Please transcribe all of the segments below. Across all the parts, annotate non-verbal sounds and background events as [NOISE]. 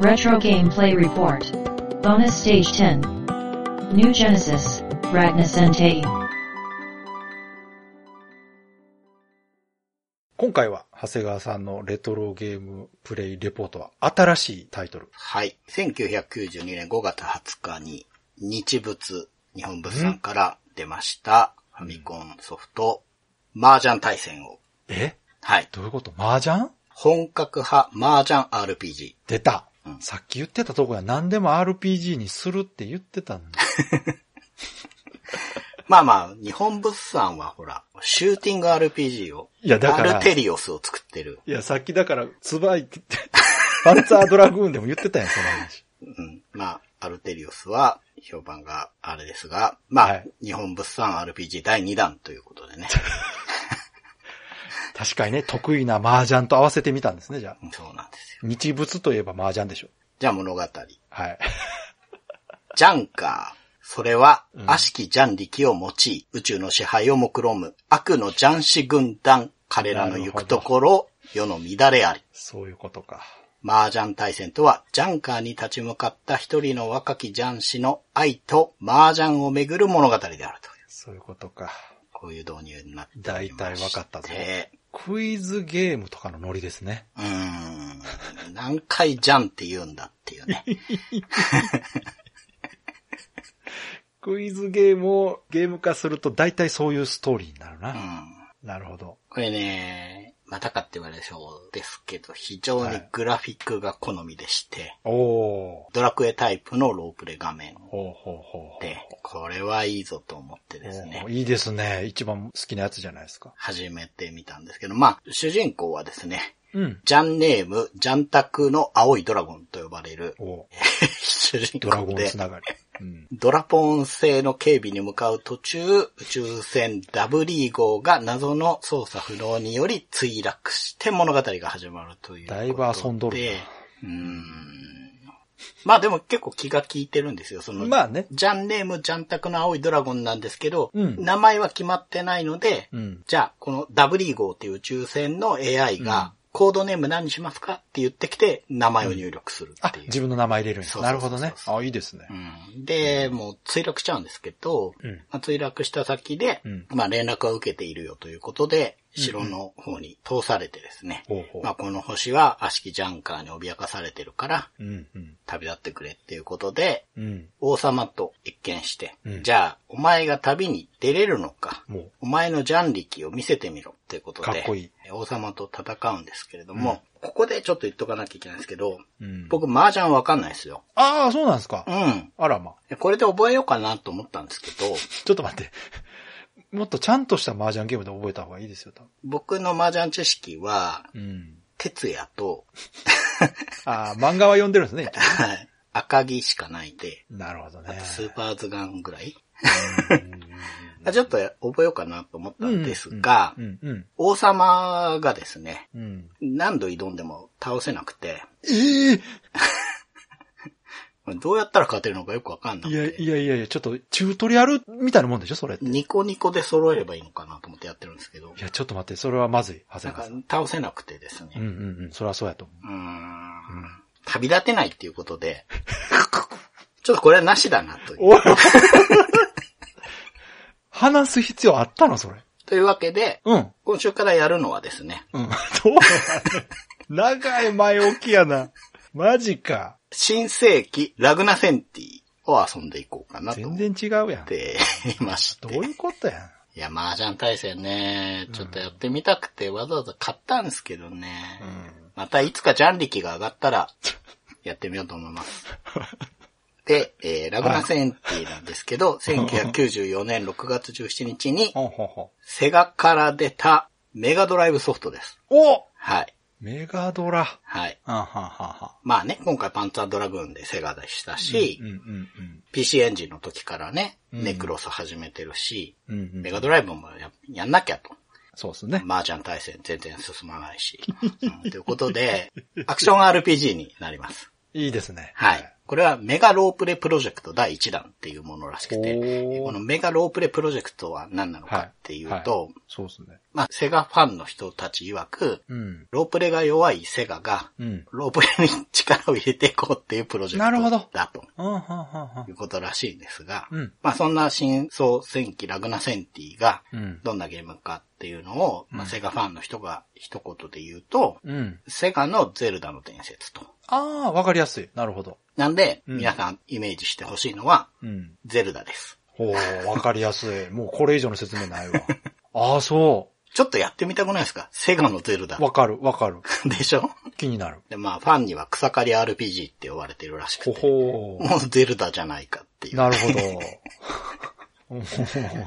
Retro Gameplay Report. Bonus Stage 10. New Genesis, Ragna Sentai. 今回は長谷川さんのレトロゲームプレイレポートは新しいタイトル。はい。1992年5月20日に日物日本物産から出ましたファミコンソフト、麻雀対戦を。え？はい。どういうこと？麻雀？本格派麻雀 RPG。出た、うんさっき言ってたとこや何でも RPG にするって言ってたのに。[LAUGHS] まあまあ、日本物産はほら、シューティング RPG を、いやだからアルテリオスを作ってる。いや、さっきだから、ツバイって言って、パンツァードラグーンでも言ってたやん、その話。[LAUGHS] うん。まあ、アルテリオスは評判があれですが、まあ、はい日本物産 RPG 第2弾ということでね。[LAUGHS] 確かにね、得意な麻雀と合わせてみたんですね、じゃあ。そうなんですよ。日物といえば麻雀でしょ。じゃあ物語。はい。[LAUGHS] ジャンカー。それはう、ん悪しきジャン力を用い、宇宙の支配を目論む、悪のジャンシ軍団、彼らの行くところ、世の乱れあり。そういうことか。麻雀対戦とは、ジャンカーに立ち向かった一人の若きジャン氏の愛と麻雀をめぐる物語であるという。そういうことか。こういう導入になっておりま大体わかったぞでクイズゲームとかのノリですね。うーん。何回ジャンって言うんだっていうね。クイズゲームをゲーム化すると大体そういうストーリーになるな。うん。なるほど。これね、またかって言われそうですけど、非常にグラフィックが好みでして、おー。ドラクエタイプのロープレ画面ほうほうほうほう。で、これはいいぞと思ってですねいいですね。一番好きなやつじゃないですか。始めてみたんですけど、まあ、主人公はですね、うん。ジャンネーム、ジャンタクの青いドラゴンと呼ばれる主人ドラゴ公でンつ、ながり。うん。ドラポン星の警備に向かう途中、宇宙船ダブリー号が謎の操作不能により墜落して物語が始まるという。だいぶ遊んどるなうーん。まあでも結構気が利いてるんですよ。その、まあね。ジャンネーム、ジャンタクの青いドラゴンなんですけど、うん名前は決まってないので、うん。じゃあ、このダブリー号っていう宇宙船の AI が、コードネーム何にしますかって言ってきて、名前を入力するあっていう。、自分の名前入れるんやそうそうそうそう。なるほどね。あ、いいですね。うん。で、もう墜落しちゃうんですけど、うん。まあ、墜落した先で、うん。まあ連絡を受けているよということで、城の方に通されてですね、ほうほう。まあこの星は悪しきジャンカーに脅かされてるから、うん、うん。旅立ってくれっていうことで、うん。王様と一見して、うん。じゃあ、お前が旅に出れるのか、お前のジャン力を見せてみろっていうことで、かっこいい王様と戦うんですけれども、ここでちょっと言っとかなきゃいけないんですけど、うん。僕麻雀わかんないですよ。ああ、そうなんですかう。ん。あらま。これで覚えようかなと思ったんですけど、ちょっと待って。もっとちゃんとした麻雀ゲームで覚えた方がいいですよ、多分。僕の麻雀知識は、うん。哲也と、[LAUGHS] ああ、漫画は読んでるんですね。はい赤木しかないで、なるほどね。スーパーズガンぐらいうんあちょっと覚えようかなと思ったんですが、うん、うん、王様がですね、うん。何度挑んでも倒せなくて、ええ。[LAUGHS] どうやったら勝てるのかよくわかんなくいや、て、いやいやいや、ちょっと、チュートリアルみたいなもんでしょ、それって。いニコニコで揃えればいいのかなと思ってやってるんですけど、や、ちょっと待って、それはまずい、長谷川さん。倒せなくてですね、うんうんうん、それはそうやと思う。ーん。旅立てないっていうことで、[LAUGHS] ちょっとこれはなしだなという。話す必要あったの、それ？というわけで、うん。今週からやるのはですね、うん。[LAUGHS] どう長い前置きやな。マジか。新世紀ラグナセンティを遊んでいこうかなと全然違うやん。ていまして。どういうことやん。いや、麻雀対戦ね、ちょっとやってみたくてわざわざ買ったんですけどね。またいつかジャン力が上がったら、やってみようと思います。[LAUGHS] で、えー、ラグナセンティなんですけど、1994年6月17日に。セガから出たメガドライブソフトです。おはい。メガドラ。はい。あはんはんはまあね、今回パンツァードラグーンでセガでしたし、ん。うんうんうん。PC エンジンの時からね、うんネクロス始めてるし、うんうんメガドライブもややんなきゃと。そうですね。麻雀対戦全然進まないし。うんということで、[LAUGHS] アクション RPG になります。いいですね。はい。これはメガロープレプロジェクト第1弾っていうものらしくて、このメガロープレプロジェクトは何なのかっていうと、はいそうですね。まあ、セガファンの人たち曰く、うん。ロープレが弱いセガが、うん。ロープレに力を入れていこうっていうプロジェクなるほどトだということらしいんですが、うんまあそんな真相戦記ラグナセンティがうん。どんなゲームかっていうのを、まあセガファンの人が一言で言うと、うん。セガのゼルダの伝説と。ああ、わかりやすい。なるほど。なんで、うん皆さんイメージしてほしいのは、うん。ゼルダです。ほう、わかりやすい。[LAUGHS] もうこれ以上の説明ないわ。[LAUGHS] ああ、そちょっとやってみたくないですか？セガのゼルダう。。わかる、わかる。[LAUGHS] でしょ？気になる。で、まあファンには草刈り RPG って呼ばれてるらしほくて、ほもうゼルダじゃないかっていうなるほど。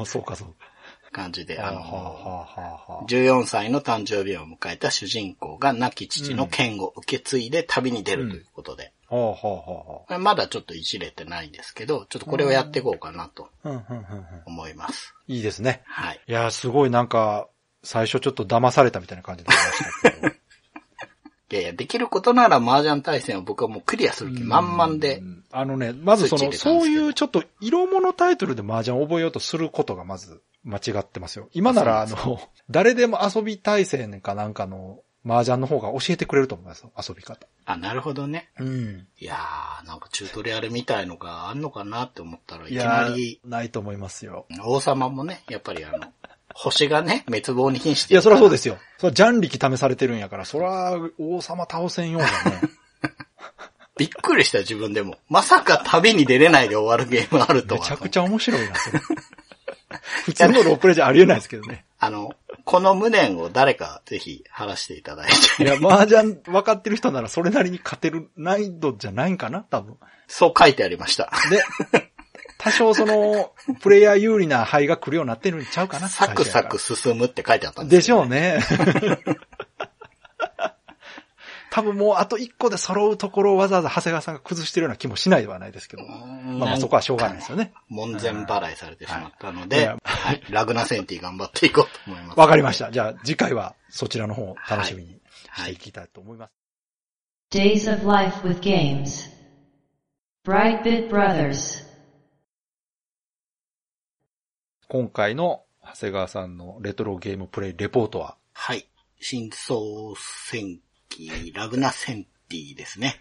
そうか、そうか。感じで、はあ、あの、はあ、はあ、はあ。14歳の誕生日を迎えた主人公が亡き父の剣を受け継いで旅に出るということで、まだちょっといじれてないんですけど、ちょっとこれをやっていこうかなと。思います。いいですね。はい。いやー、すごいなんか、最初ちょっと騙されたみたいな感じになりましたけど。[LAUGHS] いやいや、できることなら麻雀対戦を僕はもうクリアする気満々でう、んあのね、まずその、そういうちょっと色物タイトルで麻雀を覚えようとすることがまず間違ってますよ。今ならあの、誰でも遊び対戦かなんかの麻雀の方が教えてくれると思いますよ。遊び方。あ、なるほどね。うん。いやー、なんかチュートリアルみたいのがあんのかなって思ったらいきいやーなり、ないと思いますよ。王様もね、やっぱりあの、星がね、滅亡に瀕していや、そりゃそうす。ですよ。それジャン力試されてるんやから、そりゃ王様倒せんようだね。[LAUGHS] びっくりした自分でも。まさか旅に出れないで終わるゲームあるとは。めちゃくちゃ面白いな、それ。[LAUGHS] 普通のロープレイじゃありえないですけどね。あの、この無念を誰かぜひ晴らしていただいて。いや、麻雀分かってる人ならそれなりに勝てる難易度じゃないんかな多分。そう書いてありました。で、[LAUGHS] 多少その、プレイヤー有利な牌が来るようになってるんちゃうかなサクサク最進むって書いてあったんでですよ、しょうね。[LAUGHS] 多分もうあと一個で揃うところをわざわざ長谷川さんが崩してるような気もしないではないですけど。まあまあそこはしょうがないですよね。門前払いされてしまったので、はいはいラグナセンティ頑張っていこうと思います。わかりました。じゃあ次回はそちらの方を楽しみにしていきたいと思います。Days of Life with Games. Brightbit Brothers. 今回の長谷川さんのレトロゲームプレイレポートは、はい。真相戦記ラグナセンティですね。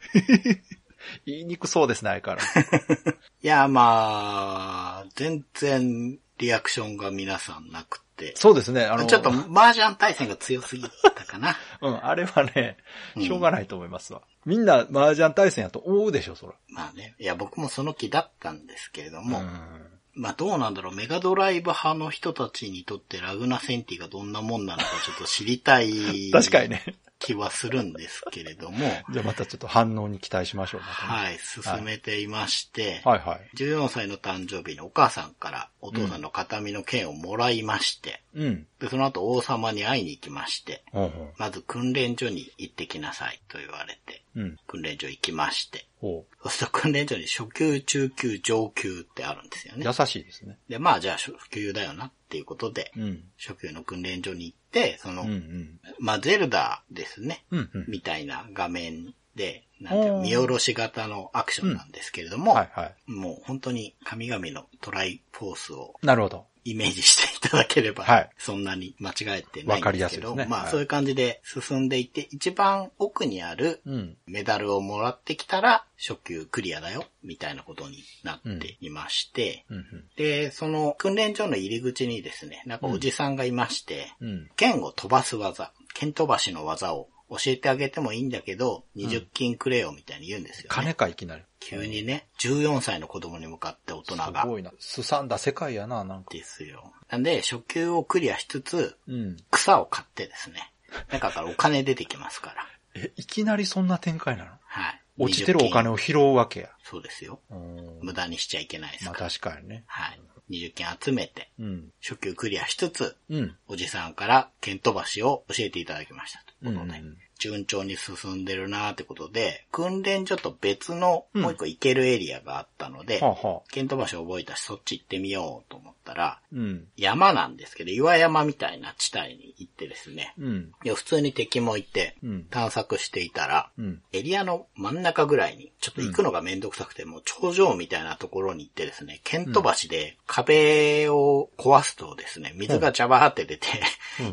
[LAUGHS] 言いにくそうですね、相変わらず。[LAUGHS] いや、まあ、全然リアクションが皆さんなくて。そうですね、あの、ちょっと麻雀対戦が強すぎたかな。[LAUGHS] うん、あれはね、うんしょうがないと思いますわ。みんな麻雀対戦やと思うでしょ、そら。まあね。いや、僕もその気だったんですけれども、んまあどうなんだろう、メガドライブ派の人たちにとってラグナセンティがどんなもんなのかちょっと知りたい [LAUGHS] 確かにね。気はするんですけれども、[LAUGHS] じゃあまたちょっと反応に期待しましょう。ねはい、進めていまして、はいはい。14歳の誕生日にお母さんからお父さんの形見の剣をもらいまして、うん。でその後王様に会いに行きまして、ほうほまず訓練所に行ってきなさいと言われて、う。うん。訓練所行きまして、ほそうすると訓練所に初級、中級、上級ってあるんですよう。ね。優しいですね。で、まあじゃあ初級だよなっていうことで、うん。初級の訓練所に行って、その、うんうん。まあゼルダですね、うんうん。みたいな画面で、なんて見下ろし型のアクションなんですけれども、はいはい。もう本当に神々のトライフォースをなるほど。イメージしていただければ、はい。そんなに間違えてないんですけど、ね。まあ、はい。そういう感じで進んでいって、一番奥にあるうん。メダルをもらってきたら初級クリアだよ、みたいなことになっていまして、うんで、その訓練所の入り口にですね、なんかおじさんがいまして。剣を飛ばす技、剣飛ばしの技を教えてあげてもいいんだけど、20金くれよみたいに言うんですよね。金かいきなり。急にね、14歳の子供に向かって大人が。すごいな。すさんだ世界やな、なんか。ですよ。なんで、初級をクリアしつつ、うん。草を買ってですね。中からお金出てきますから。え、いきなりそんな展開なの？はい。落ちてるお金を。を拾うわけや。そうですよ。うん。無駄にしちゃいけないですまあから。確かにね。はい。20件集めて、うん。初級クリアしつつ、うん。おじさんから剣飛ばしを教えていただきましたことで。うん順調に進んでるなってことで、訓練所と別のうんもう一個行けるエリアがあったので、はあはあ。ケント橋覚えたしそっち行ってみようと思ったら、うん。山なんですけど、岩山みたいな地帯に行ってですね、うん。いや普通に敵もいてうん、探索していたら、うん。エリアの真ん中ぐらいに、ちょっと行くのがめんどくさくて、もう頂上みたいなところに行ってですね、ケント橋で壁を壊すとですね、水がジャバーって出て、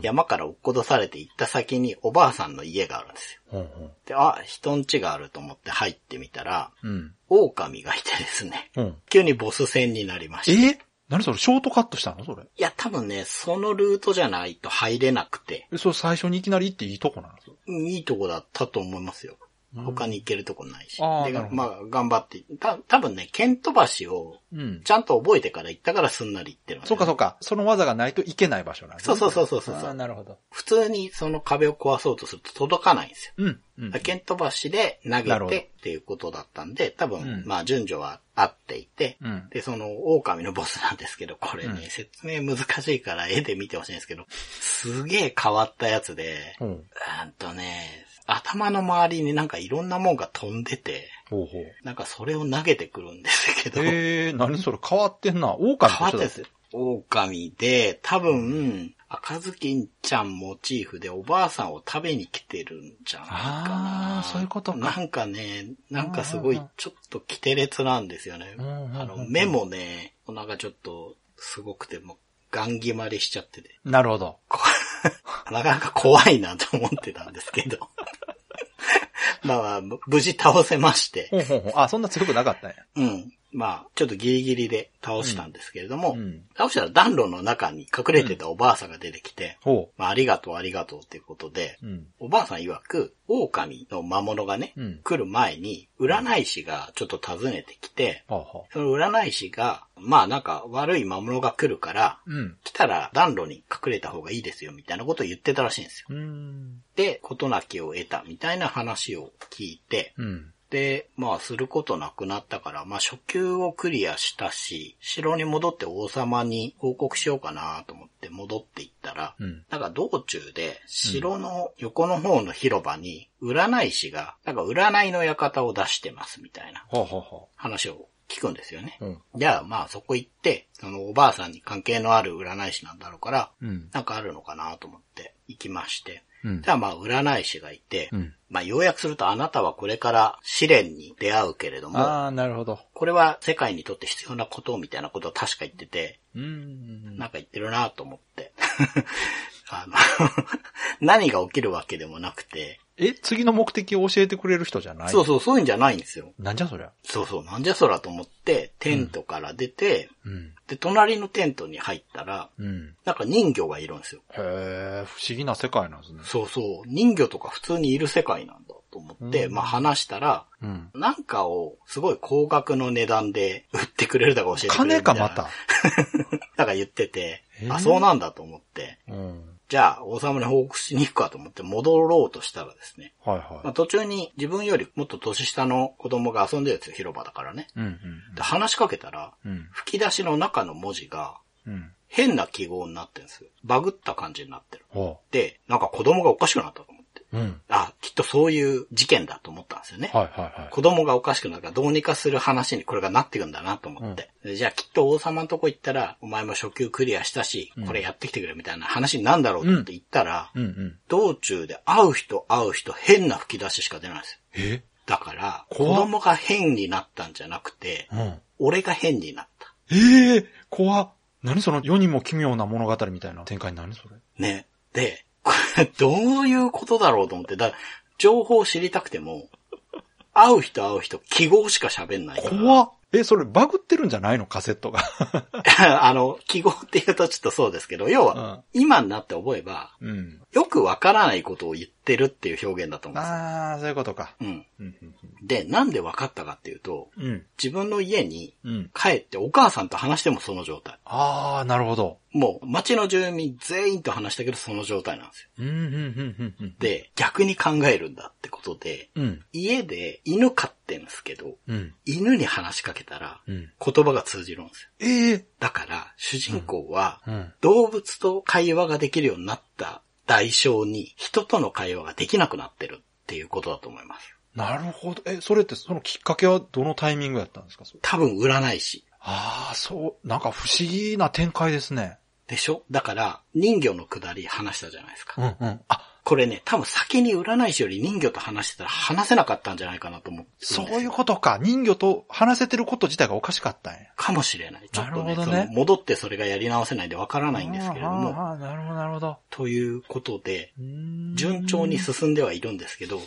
山から落っことされて行った先におばあさんの家があるんですよ。ほうほう。で、あ、人ん家があると思って入ってみたら、うん。狼がいてですね、うん。急にボス戦になりました。いえ？何それ？ショートカットしたの？それ。や、多分ね、そのルートじゃないと入れなくて、え、それ最初にいきなり行っていいとこなのそれうんいいとこだったと思いますよ。他に行けるとこないし。であーなるほどまあ、頑張って、た、多分ね、ケント橋をうん。ちゃんと覚えてから行ったからすんなり行ってるんですよそうかそうか。その技がないといけない場所なんですねそうそうそうそうそうなるほど。普通にその壁を壊そうとすると届かないんですよ。うん。うん。ケント橋で投げてっていうことだったんで、多分、うんまあ順序は合っていて、うんで、その狼のボスなんですけど、これね、うん説明難しいから絵で見てほしいんですけど、すげえ変わったやつで、ほう。うんとね、頭の周りになんかいろんなもんが飛んでて、ほうほう。なんかそれを投げてくるんですけど、えー、何それ変わってんな。狼と変わってんすよ。狼で、多分、赤ずきんちゃんモチーフでおばあさんを食べに来てるんじゃないかな。あーそういうことかなんかね、なんかすごいちょっとキテレツなんですよね。あの、目もね、お腹ちょっとすごくてもう、ガン決まりしちゃってて、なるほど。こ [LAUGHS] なかなか怖いなと思ってたんですけど。[LAUGHS] まあまあ、無事倒せまして。ほうほうほう。あ、そんな強くなかったんや。うん。まあ、ちょっとギリギリで倒したんですけれども、うん倒したら暖炉の中に隠れてたおばあさんが出てきて、ほまあ、ありがとうありがとうっていうことで、う。うん。おばあさん曰く、狼の魔物がね、うん来る前に、占い師がちょっと訪ねてきて。その占い師が、まあなんか悪い魔物が来るから、うん。来たら暖炉に隠れた方がいいですよみたいなことを言ってたらしいんですよ。で、事なきを得たみたいな話を聞いて、うん。で、まあ、することなくなったから、まあ、初級をクリアしたし、城に戻って王様に報告しようかなと思って戻っていったら、うん。なんか道中で、城の横の方の広場に、占い師が、なんか占いの館を出してますみたいな話を聞くんですよね。う。うん。じゃあ、まあ、そこ行って、そのおばあさんに関係のある占い師なんだろうから、うん。なんかあるのかなと思って行きまして、うんじゃあまあ、占い師がいて、うん。まあ、要約するとあなたはこれから試練に出会うけれども、ああ、なるほど。これは世界にとって必要なことみたいなことを確か言ってて、うーん。なんか言ってるなと思って。[LAUGHS] あの [LAUGHS] 何が起きるわけでもなくて、え、次の目的を教えてくれる人じゃない？そうそう、そういうんじゃないんですよ。なんじゃそりゃ？そうそう、なんじゃそらと思って、テントから出て、うん。で、隣のテントに入ったら、うん。なんか人魚がいるんですよ。へえ、不思議な世界なんですね。そうそう、人魚とか普通にいる世界なんだと思って、うんまあ話したら、うん。なんかをすごい高額の値段で売ってくれるだか教えてくれる。金かまた。[LAUGHS] なんか言ってて、えーあ、そうなんだと思って、うん。じゃあ王様に報告しに行くかと思って戻ろうとしたらですね、はいまあ、は途中に自分よりもっと年下の子供が遊んでるんですよ、広場だからね。い。うんうんで、話しかけたら、うん。吹き出しの中の文字がうん。変な記号になってるんですよ。バグった感じになってる。ほで、なんか子供がおかしくなったと。う。うん。あ、きっとそういう事件だと思ったんですよね。はいはいはい。子供がおかしくなるからどうにかする話にこれがなっていくんだなと思って。でじゃあきっと王様のとこ行ったら、お前も初級クリアしたし、これやってきてくれみたいな話になんだろうって行ったら、うんうん。道中で会う人会う人変な吹き出ししか出ないんですよ。え？だから、子供が変になったんじゃなくて、うん。俺が変になった。ええ？怖っ。何その世にも奇妙な物語みたいな展開何それね。で、こ [LAUGHS] れどういうことだろうと思って、だ情報を知りたくても、会う人会う人、記号しか喋んないから。怖っ。え、それバグってるんじゃないの？カセットが。[LAUGHS] あの、記号って言うとちょっとそうですけど、要は、今になって覚えば、うん。よくわからないことを言ってるっていう表現だと思うんですよ。ああ、そういうことか。うん。うん。で、なんでわかったかっていうと、うん。自分の家にうん。帰ってお母さんと話してもその状態。ああ、なるほど。もう街の住民全員と話したけどその状態なんですよ。うん、うん、うん、うん、うん。で、逆に考えるんだってことで、うん。家で犬飼ってんですけど、うん。犬に話しかけたらうん。言葉が通じるんですよ。ええだから、主人公はうん。動物と会話ができるようになった代償に人との会話ができなくなってるっていうことだと思います。なるほど。え、それってそのきっかけはどのタイミングやったんですか？多分占い師。ああ、そう、なんか不思議な展開ですね。でしょ？だから、人魚のくだり話したじゃないですか。うんうん。あ、これね、多分先に占い師より人魚と話してたら話せなかったんじゃないかなと思って。そういうことか。人魚と話せてること自体がおかしかったんや。かもしれない。ちょっとね、ね戻ってそれがやり直せないんでわからないんですけれども、ああ、なるほど、なるほど。ということで、順調に進んではいるんですけど、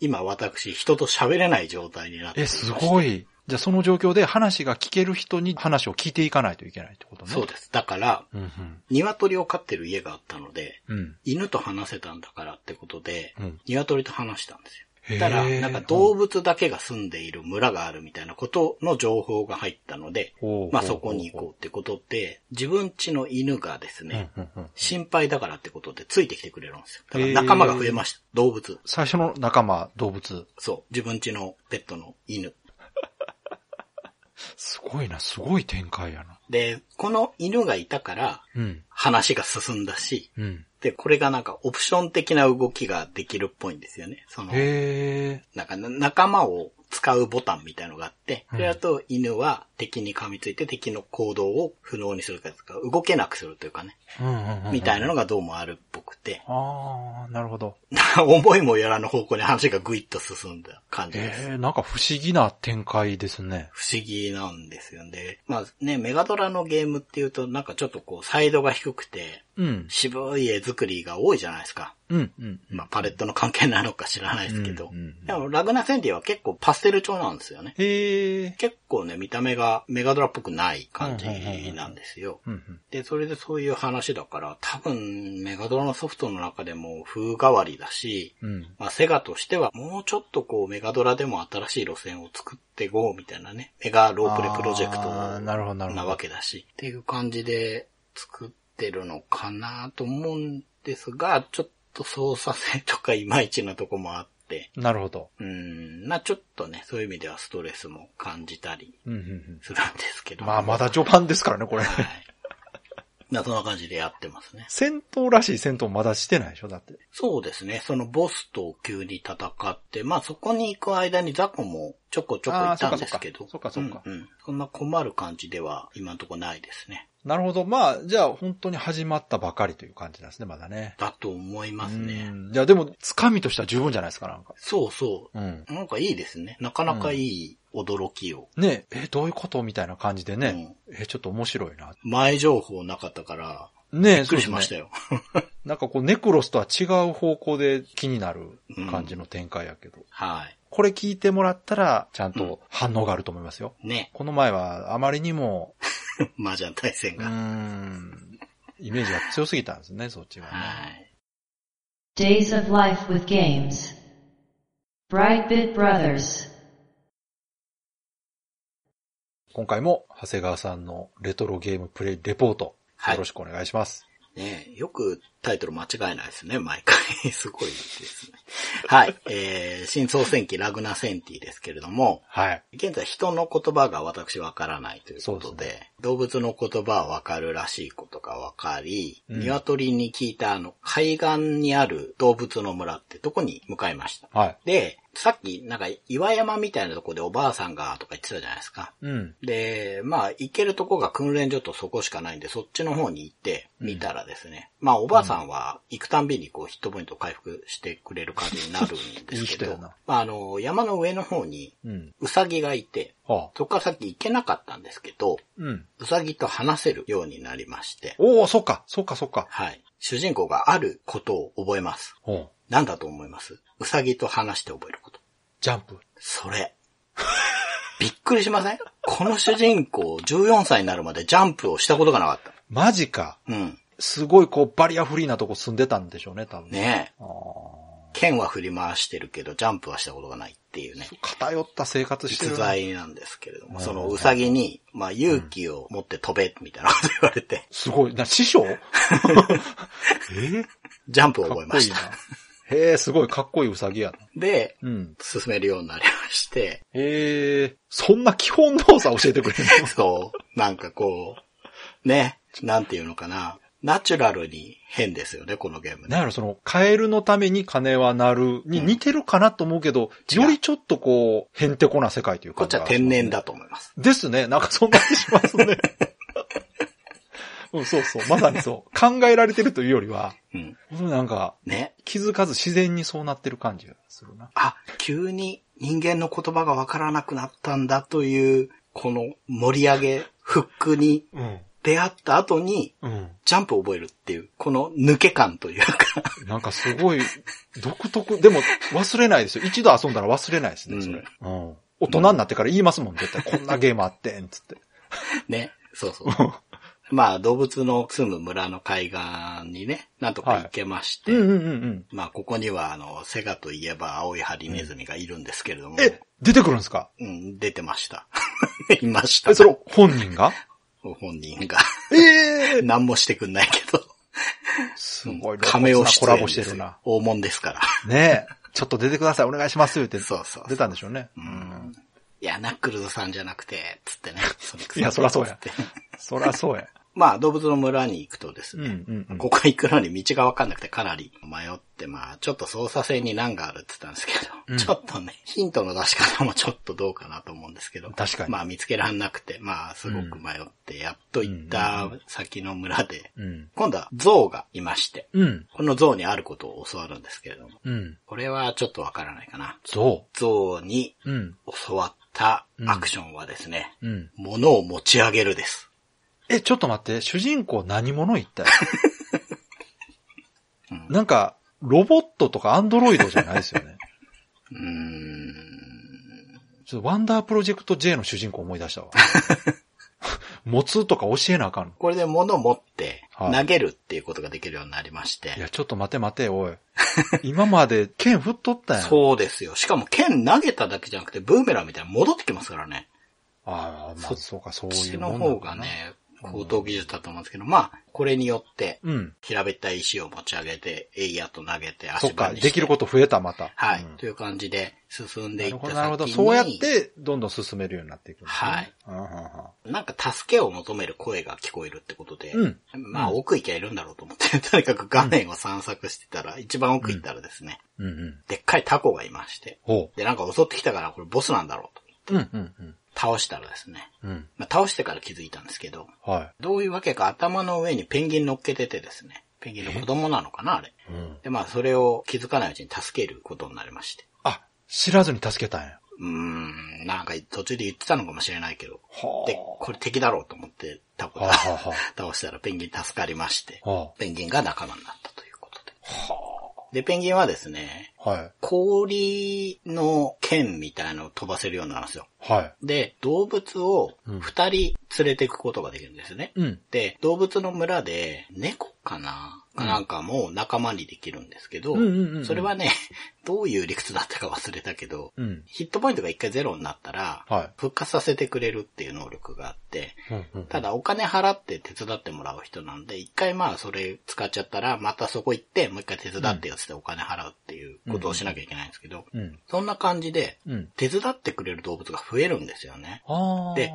今私、人と喋れない状態になってえ、すごい。い。じゃあその状況で話が聞ける人に話を聞いていかないといけないってことね。そうです。だから、うん鶏を飼ってる家があったので、うん。うん。犬と話せたんだからってことで、うん鶏と話したんですよ。たら、なんか動物だけが住んでいる村があるみたいなことの情報が入ったのでまあそこに行こうってことで、自分家の犬がですね、心配だからってことでついてきてくれるんですよ。だから仲間が増えました。動物。最初の仲間、動物。そう。自分家のペットの犬。すごいな、すごい展開やな。で、この犬がいたからうん。話が進んだし、うん。で、これがなんかオプション的な動きができるっぽいんですよね。その。なんかな仲間を使うボタンみたいのがあって、うんそれだと犬は敵に噛みついて敵の行動を不能にするかとか、動けなくするというかね、みたいなのがどうもあるっぽくて、ああ、なるほど。[LAUGHS] 思いもよらぬ方向に話がぐいっと進んだ感じです。ええなんか不思議な展開ですね。不思議なんですよね。まあね、メガドラのゲームっていうとなんかちょっとこうサイドが低くてうん。渋い絵作りが多いじゃないですか。うん、うん。まあパレットの関係なのか知らないですけど。うんうんでもラグナセンティは結構パステル調なんですよね。へえ。結構ね、見た目がメガドラっぽくない感じなんですよ。うんうん。で、それでそういう話だから、多分メガドラのソフトの中でも風変わりだし、うん。まあセガとしてはもうちょっとこうメガドラでも新しい路線を作っていこうみたいなね、メガロープレプロジェクトあーなるほどなるほどなわけだし、っていう感じで作ってるのかなと思うんですが、ちょっと操作性とかいまいちなとこもあって、なるほど。うん、まあちょっとね、そういう意味ではストレスも感じたりうん、うん、うん。するんですけど。まあ、まだ序盤ですからね、これ。はい。まあそんな感じでやってますね。戦闘らしい戦闘まだしてないでしょだって。そうですね。そのボスと急に戦って、まあそこに行く間にザコもちょこちょこいたんですけど。そっかそっかそっかうんうん。そんな困る感じでは今のところないですね。なるほど。まあ、じゃあ本当に始まったばかりという感じなんですね、まだね。だと思いますねう。んいや、でも、つかみとしては十分じゃないですか、なんか。そうそうん。う。なんかいいですね。なかなかいい驚きを。ねえ、どういうことみたいな感じでね。え、ちょっと面白いな。前情報なかったから、ねえ、びっくりしましたよ。よ。なんかこう、ネクロスとは違う方向で気になる感じの展開やけど。はこれ聞いてもらったら、ちゃんと反応があると思いますよ。い。ね。この前はあまりにも、[LAUGHS] 麻雀対戦うーが。ん、イメージが強すぎたんですね、そっちがね。はい。Days of Life with Games. Brightbit Brothers. 今回も長谷川さんのレトロゲームプレイレポート、はいよろしくお願いします。ねよくタイトル間違えないですね、毎回。[LAUGHS] すごいですね。はい。えー、新創戦記ラグナセンティですけれども、はい。現在人の言葉が私わからないということで、で動物の言葉はわかるらしいことがわかり、うん鶏に聞いたあの、海岸にある動物の村ってとこに向かいました。はい。で、さっきなんか岩山みたいなとこでおばあさんがとか言ってたじゃないですか。うん。で、まあ、行けるとこが訓練所とそこしかないんで、そっちの方に行って見たらですね、まあ、おばあさんは行くたんびにこうヒットポイントを回復してくれる感じになるんですいいけど、人やなまあ、あの、山の上の方にうん。ウサギがいて、はあ。そこから先行けなかったんですけど、うん。ウサギと話せるようになりまして、おお、そっか、そっか、そっか。はい。主人公があることを覚えます。おう何だと思います？ウサギと話して覚えること。ジャンプ。それ。びっくりしません？この主人公14歳になるまでジャンプをしたことがなかった。マジか。うん。すごいこう、バリアフリーなとこ住んでたんでしょうね、多分。ねえ。あー剣は振り回してるけど、ジャンプはしたことがないっていうね。偏った生活してる実な。在なんですけれども、うんそのウサギに、まあ勇気を持って飛べ、みたいなこと言われて、すごい。な、師匠？[LAUGHS] [LAUGHS] え？ージャンプをかっ覚えました。こいいな。へえ、すごいかっこいいウサギやな。で、うん。進めるようになりまして、へえ、そんな基本動作教えてくれるの？[LAUGHS] そう、なんかこう、ね、なんていうのかな。ナチュラルに変ですよね、このゲームね。なんやろ、その、カエルのために金は鳴るに似てるかなと思うけど、違うよりちょっとこう、へんてこな世界というか。こっちは天然。だと思います。ですね。なんかそんな気しますね。[LAUGHS] うん、そうそう。まさにそう。[LAUGHS] 考えられてるというよりは、うん。なんか、ね。気づかず自然にそうなってる感じがするな。あ、急に人間の言葉がわからなくなったんだという、この盛り上げ、フックにうん。出会った後に、うん。ジャンプを覚えるっていう、この抜け感というか、[LAUGHS] なんかすごい、独特、でも忘れないですよ。一度遊んだら忘れないですね、それ。うん。大人になってから言いますもん、絶対。こんなゲームあってん、つって。ね。そうそう。[LAUGHS] まあ、動物の住む村の海岸にね、なんとか行けまして、うんうんうんうん。まあ、ここには、あの、セガといえば青いハリネズミがいるんですけれども、え、出てくるんですか？うん、出てました。[LAUGHS] いました。え、それ本人が？本人が。ええ [LAUGHS] 何もしてくんないけど。すごい、亀をコラボしてるな。。大物ですから。ねえ。ちょっと出てください、お願いします、言って。そうそう出たんでしょうね。うん。いや、ナックルズさんじゃなくて、つってね。いやそらそうやそりゃそうや。まあ、動物の村に行くとですね、うんうんうんここ行くのに道がわかんなくてかなり迷って、まあ、ちょっと操作性に難があるって言ったんですけど、うんちょっとね、ヒントの出し方もちょっとどうかなと思うんですけど、確かにまあ、見つけらんなくて、まあ、すごく迷って、やっと行った先の村で、うん。今度は象がいまして、うん。この象にあることを教わるんですけれども、うん。これはちょっとわからないかな。そ象に。教わったアクションはですね、うん。物を持ち上げるです。え、ちょっと待って、主人公何者一体？[LAUGHS] うんなんか、ロボットとかアンドロイドじゃないですよね。うーん。ちょっとワンダープロジェクト J の主人公思い出したわ。[LAUGHS] 持つとか教えなあかんの。これで物を持ってはい投げるっていうことができるようになりまして。いや、ちょっと待て待て、おい。今まで剣振っとったやん。そうですよ。しかも剣投げただけじゃなくてブーメランみたいに戻ってきますからね。ああ、まあ、そうか、そうそっちのいうもんな方がね、高等技術だと思うんですけど、まあ、これによって、うん。平べったい石を持ち上げて、エイヤと投げてそっか、足場にして。できること増えた、また。はい、うんという感じで進んでいった先に。なるほど。そうやって、どんどん進めるようになっていくね。はいうんうんうん。なんか助けを求める声が聞こえるってことで、うんまあ奥行きゃいるんだろうと思って、[LAUGHS] とにかく画面を散策してたら、一番奥行ったらですね、うんうん。でっかいタコがいまして、ほで、なんか襲ってきたからこれボスなんだろうと。う。うんうんうん。倒したらですね、うん。まあ、倒してから気づいたんですけど、はどういうわけか頭の上にペンギン乗っけててですね、ペンギンの子供なのかなあれ。い。うん。で、まあそれを気づかないうちに助けることになりまして。あ、知らずに助けたんや。うーん、なんか途中で言ってたのかもしれないけど、はで、これ敵だろうと思ってタコはあはあは倒したらペンギン助かりまして、はペンギンが仲間になったということで。で、ペンギンはですね、あ。はい。氷の剣みたいのを飛ばせるようになるんですよ。はい。で、動物をうん二人連れていくことができるんですね。うん。で、動物の村で猫かなかなんかも仲間にできるんですけど、それはね、[LAUGHS] どういう理屈だったか忘れたけど、うん。ヒットポイントが一回ゼロになったら、はい復活させてくれるっていう能力があって。ただお金払って手伝ってもらう人なんで、一回まあそれ使っちゃったら、またそこ行って、もう一回手伝ってよってお金払うっていうことをしなきゃいけないんですけど、うん。そんな感じで、うん。手伝ってくれる動物が増えるんですよね。で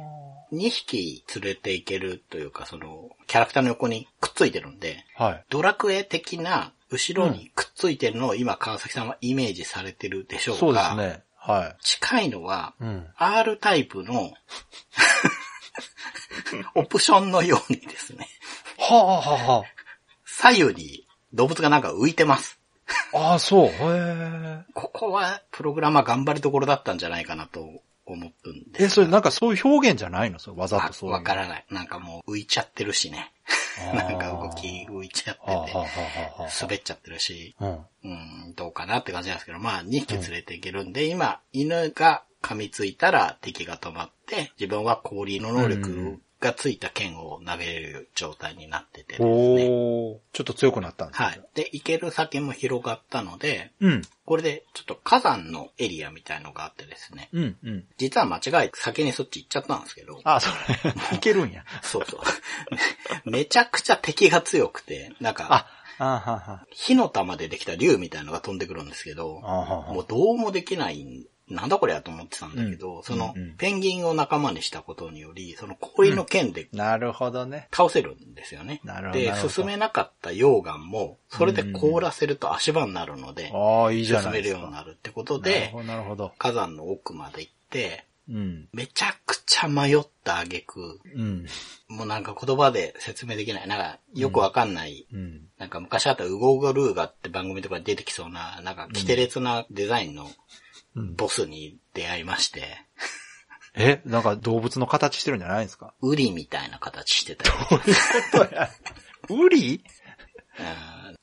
2匹連れて行けるというか、その、キャラクターの横にくっついてるんで、はい。ドラクエ的な後ろにくっついてるのを今川崎さんはイメージされてるでしょうかそうですね。は近いのは、い。うん。R タイプの [LAUGHS] オプションのようにですね、はあはあは左右に動物がなんか浮いてます。あ。ああ、そう。へえ。ここはプログラマー頑張りどころだったんじゃないかなと。え、それなんかそういう表現じゃないの？それわざわとそういう。わからない。なんかもう浮いちゃってるしね。なんか動き浮いちゃってて。滑っちゃってるし、うん。うん、どうかなって感じなんですけど、まあ2匹連れていけるんで、今、犬が噛みついたら敵が止まって、自分は氷の能力がついた剣を投げれる状態になっててですね。おー。ちょっと強くなったんですねはい。で、行ける先も広がったので、うん。これでちょっと火山のエリアみたいのがあってですね、うん。うん。実は間違えて先にそっち行っちゃったんですけど、あ、それ、[LAUGHS] いけるんや。そうそう。[LAUGHS] めちゃくちゃ敵が強くて、なんか、あ、あはは。火の玉でできた竜みたいのが飛んでくるんですけど、もうどうもできないんなんだこれやと思ってたんだけど、うんそのうんうん、ペンギンを仲間にしたことにより、その氷の剣でなるほどね。倒せるんですよね。なるほどで進めなかった溶岩も、それで凍らせると足場になるので、ああ、いいじゃ進めるよう。になるってことでなるほ、ど。火山の奥まで行って、うん。めちゃくちゃ迷った挙句、うん。もうなんか言葉で説明できない。なんかよくわかんない。うん。なんか昔あったウゴウゴルーガって番組とかに出てきそうな、なんかキテレツなデザインのうんボスに出会いまして、え、なんか動物の形してるんじゃないんですか？ウリみたいな形してたよ。ウリ？うん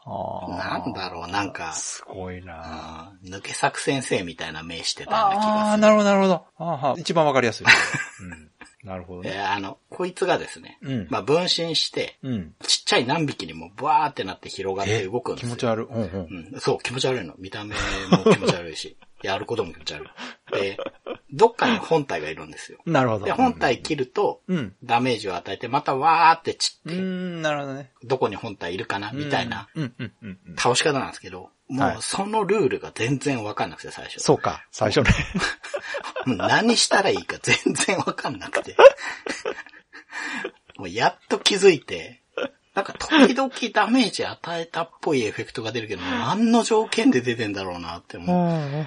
あなんだろう、なんか、すごいなうん抜け作先生みたいな目してたような気がする。なるほど、なるほど。あ一番わかりやすい。うん。なるほどね。[LAUGHS] えーあの、こいつがですね、うんまあ分身して、うん。ちっちゃい何匹にもバーってなって広がって動くんですよ。気持ち悪い。うんうん。うん、そう、気持ち悪いの。見た目も気持ち悪いし、やることもち悪い。で、どっかに本体がいるんですよ。なるほど。で、本体切ると、うん。ダメージを与えて、またわーって散って、うーん、なるほどね。どこに本体いるかな、みたいな倒し方なんですけど、もはいうそのルールが全然わかんなくて、最初。そうか、最初ね。[LAUGHS] もう何したらいいか [LAUGHS] 全然わかんなくて。[LAUGHS] もうやっと気づいて、なんか時々ダメージ与えたっぽいエフェクトが出るけど、何の条件で出てんだろうなって思う。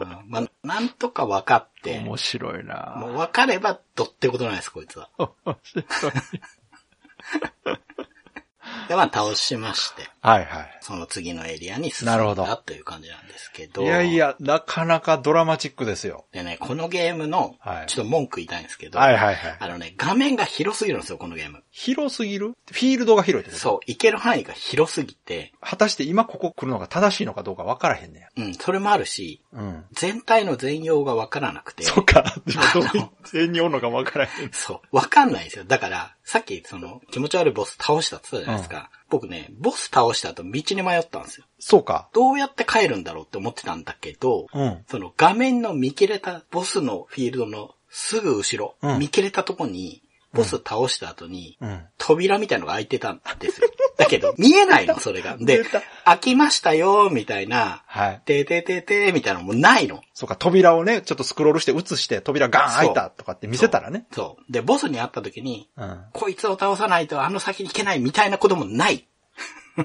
うんまあ、なんとか分かって、面白いなもう分かればどってことないです、こいつは。面白い。[LAUGHS] で、まあ倒しまして、はいはい。その次のエリアに進んだという感じなんですけど。いやいや、なかなかドラマチックですよ。でね、このゲームのはい、ちょっと文句言いたいんですけど、はいはいはい。あのね、画面が広すぎるんですよ、このゲーム。広すぎる？フィールドが広いってこと？そう、行ける範囲が広すぎて、果たして今ここ来るのが正しいのかどうか分からへんねうん、それもあるし、や。うん。全体の全容がわからなくて、そっか。[LAUGHS] 全におるのか分からへん。そう。わかんないんですよ。だから、さっきその気持ち悪いボス倒したって言ったじゃないですか。僕ね、ボス倒した後道に迷ったんですよ。そうか。どうやって帰るんだろうって思ってたんだけど、うん。その画面の見切れたボスのフィールドのすぐ後ろ、うん見切れたとこに、ボス倒した後に、うん。扉みたいのが開いてたんですよ。だけど、見えないの、[LAUGHS] それが。で開きましたよ、みたいな、はい。てててて、みたいなのもないの。そうか、扉をね、ちょっとスクロールして映して、扉ガーン開いたとかって見せたらね。そう。で、ボスに会った時に、うん。こいつを倒さないとあの先に行けないみたいなこともない。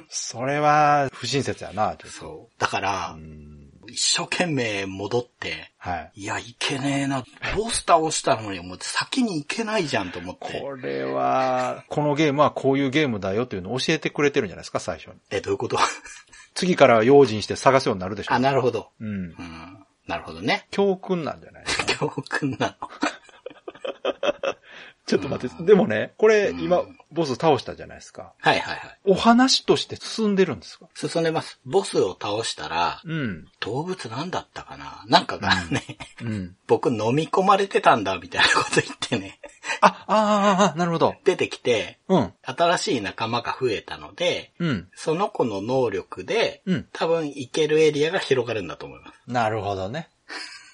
それは、不親切やな、そう。だからう、ん。一生懸命戻って、はい。いや、いけねえな。ボス倒したのに、もう先に行けないじゃんと思って。これは、このゲームはこういうゲームだよというのを教えてくれてるんじゃないですか、最初に。え、どういうこと？次から用心して探すようになるでしょあ、。なるほど。うんう。ん。なるほどね。教訓なんじゃないですか？[LAUGHS] 教訓なの。[LAUGHS] ちょっと待って、でもね、これ、うん今、ボス倒したじゃないですか。はいはいはい。お話として進んでるんですか？進んでます。ボスを倒したら、うん。動物なんだったかな？なんかがね、うん。[LAUGHS] 僕飲み込まれてたんだみたいなこと言ってね、あ、ああ、なるほど。出てきて、うん。新しい仲間が増えたので、うん。その子の能力で、うん。多分行けるエリアが広がるんだと思います。なるほどね。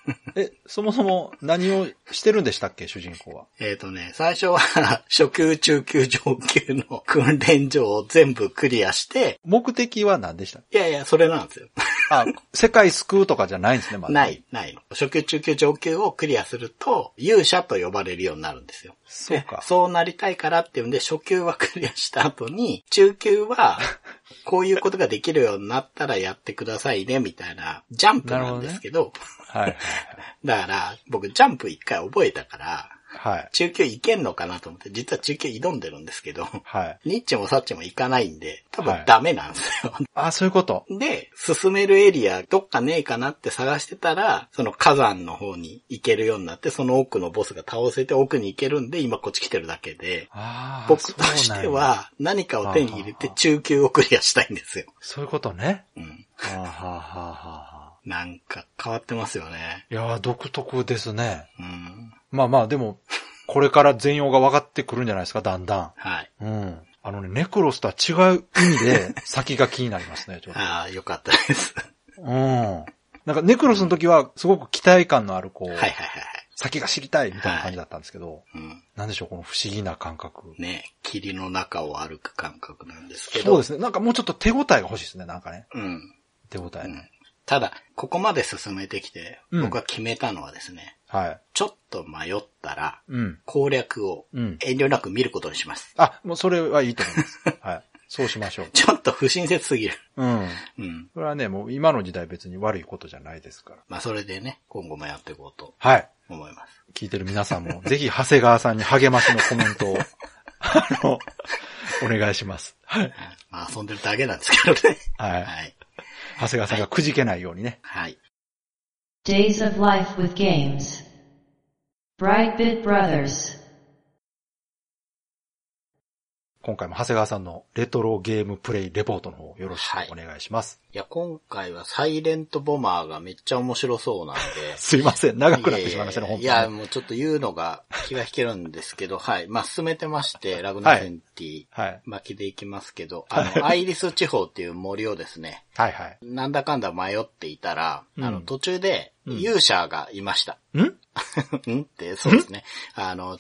[LAUGHS] え、そもそも何をしてるんでしたっけ、主人公は？えっ、とね、最初は [LAUGHS] 初級、中級、上級の訓練場を全部クリアして、目的は何でしたいやいや、それなんですよ。あ、世界救うとかじゃないんですね、まだ。ない、ないの。初級、中級、上級をクリアすると、勇者と呼ばれるようになるんですよ。そうかで。そうなりたいからっていうんで、初級はクリアした後に、中級は、[LAUGHS] こういうことができるようになったらやってくださいね、みたいな、ジャンプなんですけど、はいはい [LAUGHS] だから、僕ジャンプ一回覚えたから、はい。はい。中級いけんのかなと思って、実は中級挑んでるんですけど、はい。ニッチもサッチもいかないんで、多はい分ダメなんですよ。あ、そういうこと？で、進めるエリアどっかねえかなって探してたら、その火山の方に行けるようになって、その奥のボスが倒せて奥に行けるんで、今こっち来てるだけで、ああ。僕としては何かを手に入れて中級をクリアしたいんですよ。そういうことね。うん。はあ、はあはあはあ、なんか変わってますよね。いやー、独特ですね。うん。まあまあ、でも、これから全容が分かってくるんじゃないですか、だんだはい。ん。うん。あのね、ネクロスとは違う意味で、[LAUGHS] 先が気になりますね、ちょっと。ああ、よかったです。うん。なんか、ネクロスの時は、すごく期待感のある、こう、はいはいはいはい。先が知りたいみたいな感じだったんですけど、うん。なんでしょう、この不思議な感覚。ね、霧の中を歩く感覚なんですけど。そうですね。なんかもうちょっと手応えが欲しいですね、なんかね。うん。手応えね。うんただ、ここまで進めてきて、うん僕が決めたのはですね、はい。ちょっと迷ったら、うん。攻略をうん遠慮なく見ることにします。あ、もうそれはいいと思います。[LAUGHS] はい。そうしましょう。ちょっと不親切すぎる。うん。うん。これはね、もう今の時代別に悪いことじゃないですから。まあ、それでね、今後もやっていこうとはい。思います。聞いてる皆さんも、[LAUGHS] ぜひ長谷川さんに励ましのコメントを、[LAUGHS] あの、お願いします。はい。はいまあ、遊んでるだけなんですけどね。はい。はい。長谷川さんがくじけないようにね。はい。Days of Life with Games. Brightbit Brothers. 今回も長谷川さんのレトロゲームプレイレポートの方よろしくお願いします。いや、今回はサイレントボマーがめっちゃ面白そうなんで。[LAUGHS] すいません。長くなってしまいましたね、本当に。いや、もうちょっと言うのが気が引けるんですけど、はい。まあ、進めてまして、ラグナセンティ、はい。巻きでいきますけど、あの、[LAUGHS] アイリス地方っていう森をですね、はいはい。なんだかんだ迷っていたら、うんあの、途中でうん勇者がいました。ん？[LAUGHS] ん？って、そうですね。あの、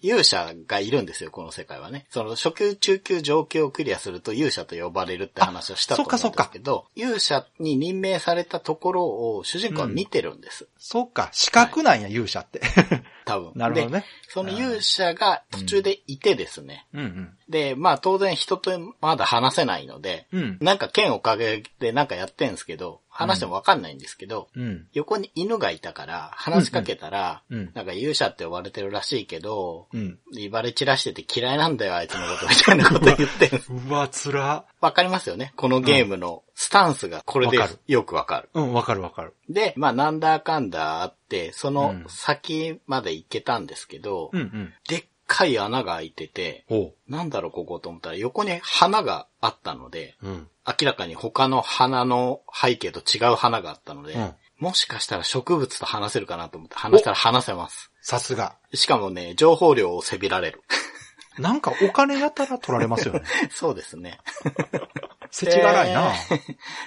勇者がいるんですよ、この世界はね。その、初級、中級、上級をクリアすると勇者と呼ばれるって話をしたと思うんですけど、勇者に任命されたところを主人公は見てるんです。そうか、資格なんや、勇者って。[LAUGHS] 多分。[LAUGHS] なるほどねで。その勇者が途中でいてですね。うんうん。で、まあ当然人とまだ話せないので、うん。なんか剣をかけてなんかやってんすけど、話してもわかんないんですけど、うん。横に犬がいたから、話しかけたら、うんうんなんか勇者って呼ばれてるらしいけど、うん。威張れ散らしてて嫌いなんだよ、あいつのこと、みたいなこと言ってる。[LAUGHS] うわ、つら。わかりますよねこのゲームのスタンスがこれでよくわかる。うん、わかるわかる。で、まあなんだかんだあって、そのうん先まで行けたんですけど、うんうん。でっかい穴が開いてて。なんだろうここと思ったら横に花があったので、うん。明らかに他の花の背景と違う花があったので、うんもしかしたら植物と話せるかなと思って話したら話せます。さすが。しかもね、情報量をせびられる。[LAUGHS] なんかお金やたら取られますよね。[LAUGHS] そうですね。[LAUGHS] せちがらいな。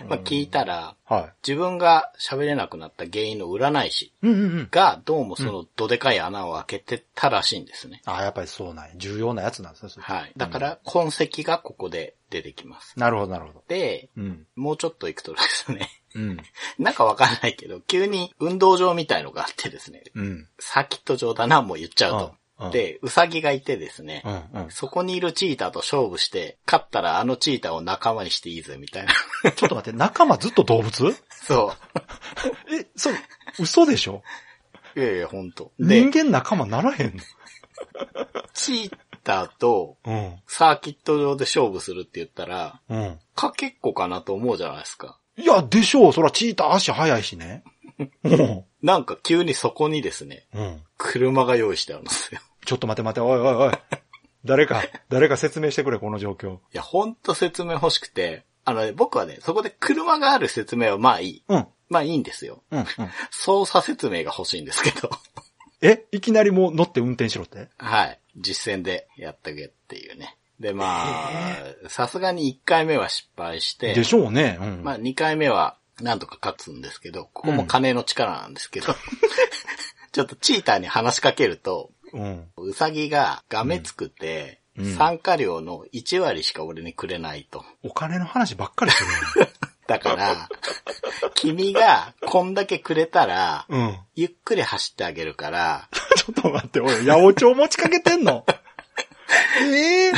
まあ聞いたら、は自分が喋れなくなった原因の占い師い。うんうんうん。がどうもそのどでかい穴を開けてたらしいんですね。ああ、やっぱりそうなんや。重要なやつなんですね。はい。だから痕跡がここで出てきます。なるほど、なるほど。で、うん。もうちょっと行くとですね、うん。[LAUGHS] なんかわかんないけど、急に運動場みたいのがあってですね、うん。サーキット場だな、もう言っちゃうと。で、ウサギがいてですね、うんうん。そこにいるチーターと勝負して、勝ったらあのチーターを仲間にしていいぜ、みたいな。[LAUGHS] ちょっと待って、仲間ずっと動物？そ [LAUGHS] え、それ、嘘でしょ？う。いやいや、ほんと。で人、間仲間ならへんチーターとのサーキット場で勝負するって言ったら、うん。うん。かけっこかなと思うじゃないですか。いや、でしょう。そら、チーター足速いしね。うん。なんか急にそこにですね、うん。車が用意してあるんですよ。ちょっと待って待って、おいおいおい。誰か、誰か説明してくれ、この状況。いや、ほんと説明欲しくて、あのね、僕はね、そこで車がある説明はまあいい。うん。まあいいんですよ。うん。うん。操作説明が欲しいんですけど。えいきなりもう乗って運転しろって？はい。実践でやったけっていうね。で、まあ、さすがに1回目は失敗して、でしょうね。うん。まあ2回目はなんとか勝つんですけど、ここも金の力なんですけど、[LAUGHS] ちょっとチーターに話しかけると、うん。ウサギががめつくて、うんうん参加料の1割しか俺にくれないと。お金の話ばっかりするね。[LAUGHS] だから、君がこんだけくれたら、うん。ゆっくり走ってあげるから、[LAUGHS] ちょっと待って、おい、八百長持ちかけてんの？[LAUGHS] ええ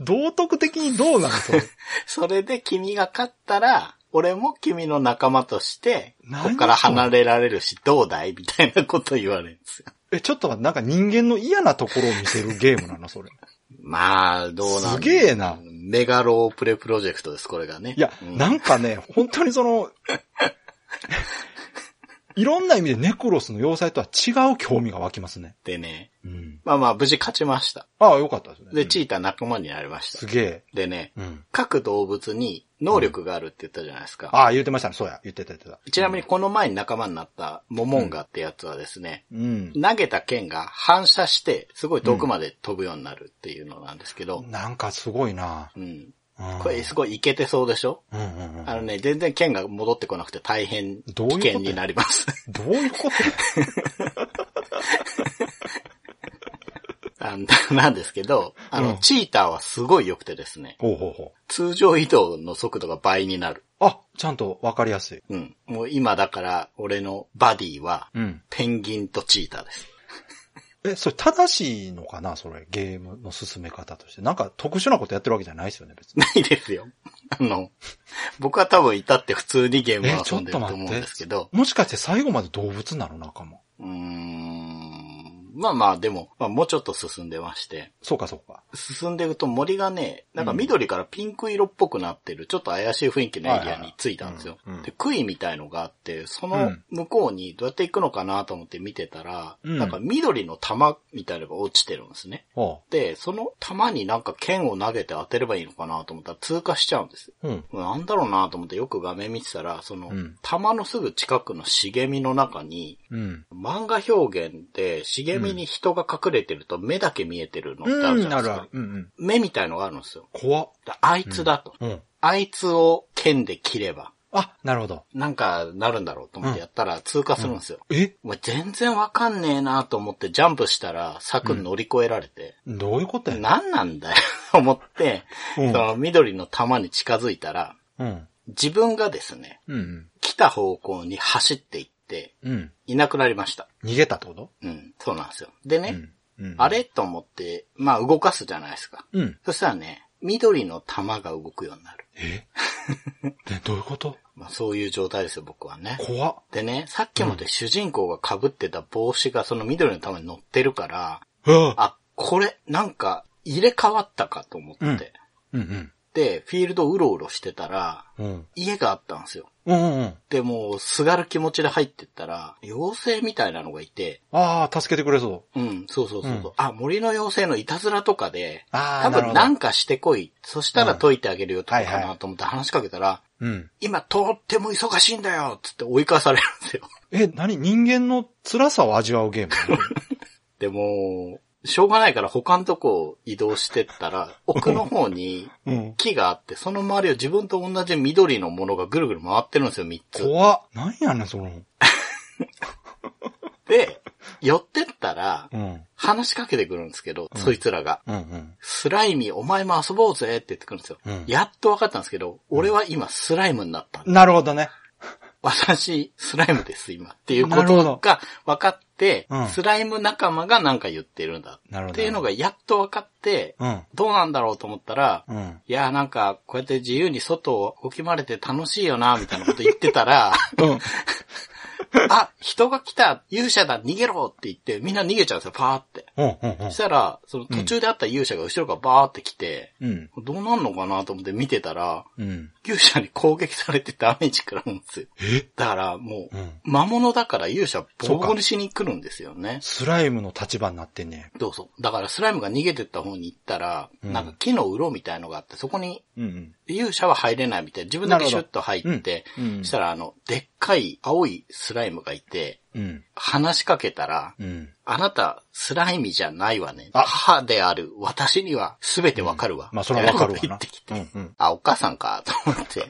道徳的にどうなのそれ？[LAUGHS] それで君が勝ったら、俺も君の仲間として、何ここから離れられるし、どうだい？みたいなこと言われるんですよ。え、ちょっと待って、なんか人間の嫌なところを見せるゲームなのそれ。まあ、どうなんすげえなメガロープレプロジェクトです、これがね。いや、うんなんかね、本当にその、[LAUGHS] いろんな意味でネクロスの要塞とは違う興味が湧きますね。でね、うん。まあまあ、無事勝ちました。ああ、よかったですね。で、うんチーター仲間になりましたす。げえ。でね、うん。各動物に能力があるって言ったじゃないですか。ああ、言ってましたね。そうや。言ってた言ってた。ちなみにこの前に仲間になったモモンガってやつはですね、うん。投げた剣が反射して、すごい遠くまで飛ぶようになるっていうのなんですけど、なんかすごいな。うん。うんこれすごいいけてそうでしょ？うんうんうん。あのね、全然剣が戻ってこなくて大変危険になります。どういうこと [LAUGHS] なんですけど、あの、うんチーターはすごい良くてですね、ほうほうほ通常移動の速度が倍になる。あ、ちゃんとわかりやすい。うん。もう今だから、俺のバディは、うん。ペンギンとチーターです。え、それ正しいのかな？それ、ゲームの進め方として。なんか特殊なことやってるわけじゃないですよね、別に。ないですよ。あの、僕は多分いたって普通にゲームをえちょっ遊んでると思うんですけど、もしかして最後まで動物なの？仲間。うーん、まあまあでも、まあもうちょっと進んでまして、そうか、そうか。進んでいくと森がね、なんか緑からピンク色っぽくなってる、ちょっと怪しい雰囲気のエリアに着いたんですよ。で、杭みたいのがあって、そうのん向こうにどうやって行くのかなと思って見てたら、うんなんか緑の玉みたいなのが落ちてるんですね。で、その玉になんか剣を投げて当てればいいのかなと思ったら通過しちゃうんです。うん。なんだろうなと思ってよく画面見てたら、そのうん、玉のすぐ近くの茂みの中に、うん。漫画表現で茂みに人が隠れてると目だけ見えてるのってあるじうん、ゃないですか。うんうん。目みたいのがあるんですよ。怖っ。であいつだと。うん。あいつを剣で切れば、あ、なるほど。なんかなるんだろうと思ってやったら通過するんですよ。え？もう全然わかんねえなと思ってジャンプしたら柵乗り越えられて、どういうことや？何なんだよと [LAUGHS] 思って、うんその緑の玉に近づいたら、うん。自分がですね、うん。来た方向に走っていって、うん。いなくなりました。逃げたってこと？うん、そうなんですよ。でね、うん。うん。あれ？と思って、まあ動かすじゃないですか。うん。そしたらね、緑の玉が動くようになる。え？で、どういうこと？[LAUGHS] まあそういう状態ですよ、僕はね。怖っ。でね、さっきまで主人公が被ってた帽子がその緑の玉に乗ってるから、うわあ、これ、なんか、入れ替わったかと思って。うんうんうん。で、フィールドうろうろしてたら、うん。家があったんですよ。うんうんうん。で、もう、すがる気持ちで入ってったら、妖精みたいなのがいて、ああ、助けてくれそう。うん、そうそうそう。うんあ、森の妖精のいたずらとかで、あ多分なんかしてこい。そしたらうん解いてあげるよとかかないと思って話しかけたら、うん。今とっても忙しいんだよつって追い返されるんですよ。え、何？人間の辛さを味わうゲーム？[LAUGHS] でも、しょうがないから他のとこ移動してったら、[LAUGHS] 奥の方にうん。木があって、その周りを自分と同じ緑のものがぐるぐる回ってるんですよ、3つ。怖っ。何やねん、その。で、寄ってったら、うん。話しかけてくるんですけど、そいつらが。うんうん。スライミー、お前も遊ぼうぜって言ってくるんですよ。うんやっと分かったんですけど、俺は今スライムになった。なるほどね。私、スライムです、今。っていうこなるほどとが分かって、うんスライム仲間がなんか言ってるんだ。なるほどっていうのがやっと分かって、うん。どうなんだろうと思ったら、うん。いや、なんか、こうやって自由に外を動き回れて楽しいよな、みたいなこと言ってたら、うん。[LAUGHS] [LAUGHS] あ、人が来た勇者だ逃げろって言って、みんな逃げちゃうんですよ、パーって。うん。うん。そしたら、その途中で会った勇者が後ろからバーって来て、うん。どうなんのかなと思って見てたら、うん。勇者に攻撃されてダメージ食らうんですよ。え？だからもう、うん。魔物だから勇者ボコボコにしに来るんですよね。スライムの立場になってんねどうぞ。だからスライムが逃げてった方に行ったら、うんなんか木の鱗みたいのがあって、そこにうんうん。勇者は入れないみたいな。自分だけシュッと入って、うんうんしたらあの、でっかい青いスライムがいて、うん。話しかけたら、うん。あなた、スライミじゃないわね。あ母である私には全てわかるわ。まあ、それはわかるわ言ってき。てうんうん。あ、お母さんか、と思って。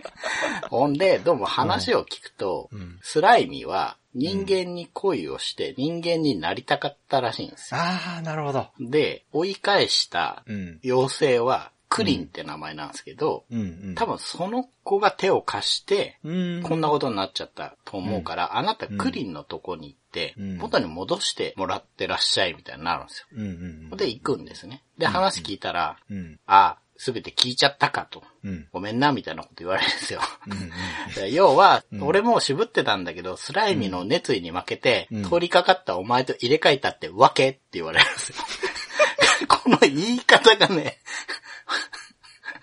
[LAUGHS] ほんで、どうも話を聞くと、うんスライミは人間に恋をして人間になりたかったらしいんですよ。ああ、なるほど。で、追い返したうん。妖精はクリンって名前なんですけど、うんうん。多分その子が手を貸して、うん。こんなことになっちゃったと思うから、あなたクリンのとこに行って、うん元に戻してもらってらっしゃいみたいになるんですよ。うんうんで、行くんですね。で、話聞いたら、うん。うん。ああ、すべて聞いちゃったかと。うん。ごめんな、みたいなこと言われるんですよ。うんうん。で [LAUGHS] 要は、うん俺も渋ってたんだけど、スライミの熱意に負けて、うん通りかかったお前と入れ替えたってわけって言われるんですよ。[LAUGHS] この言い方がね、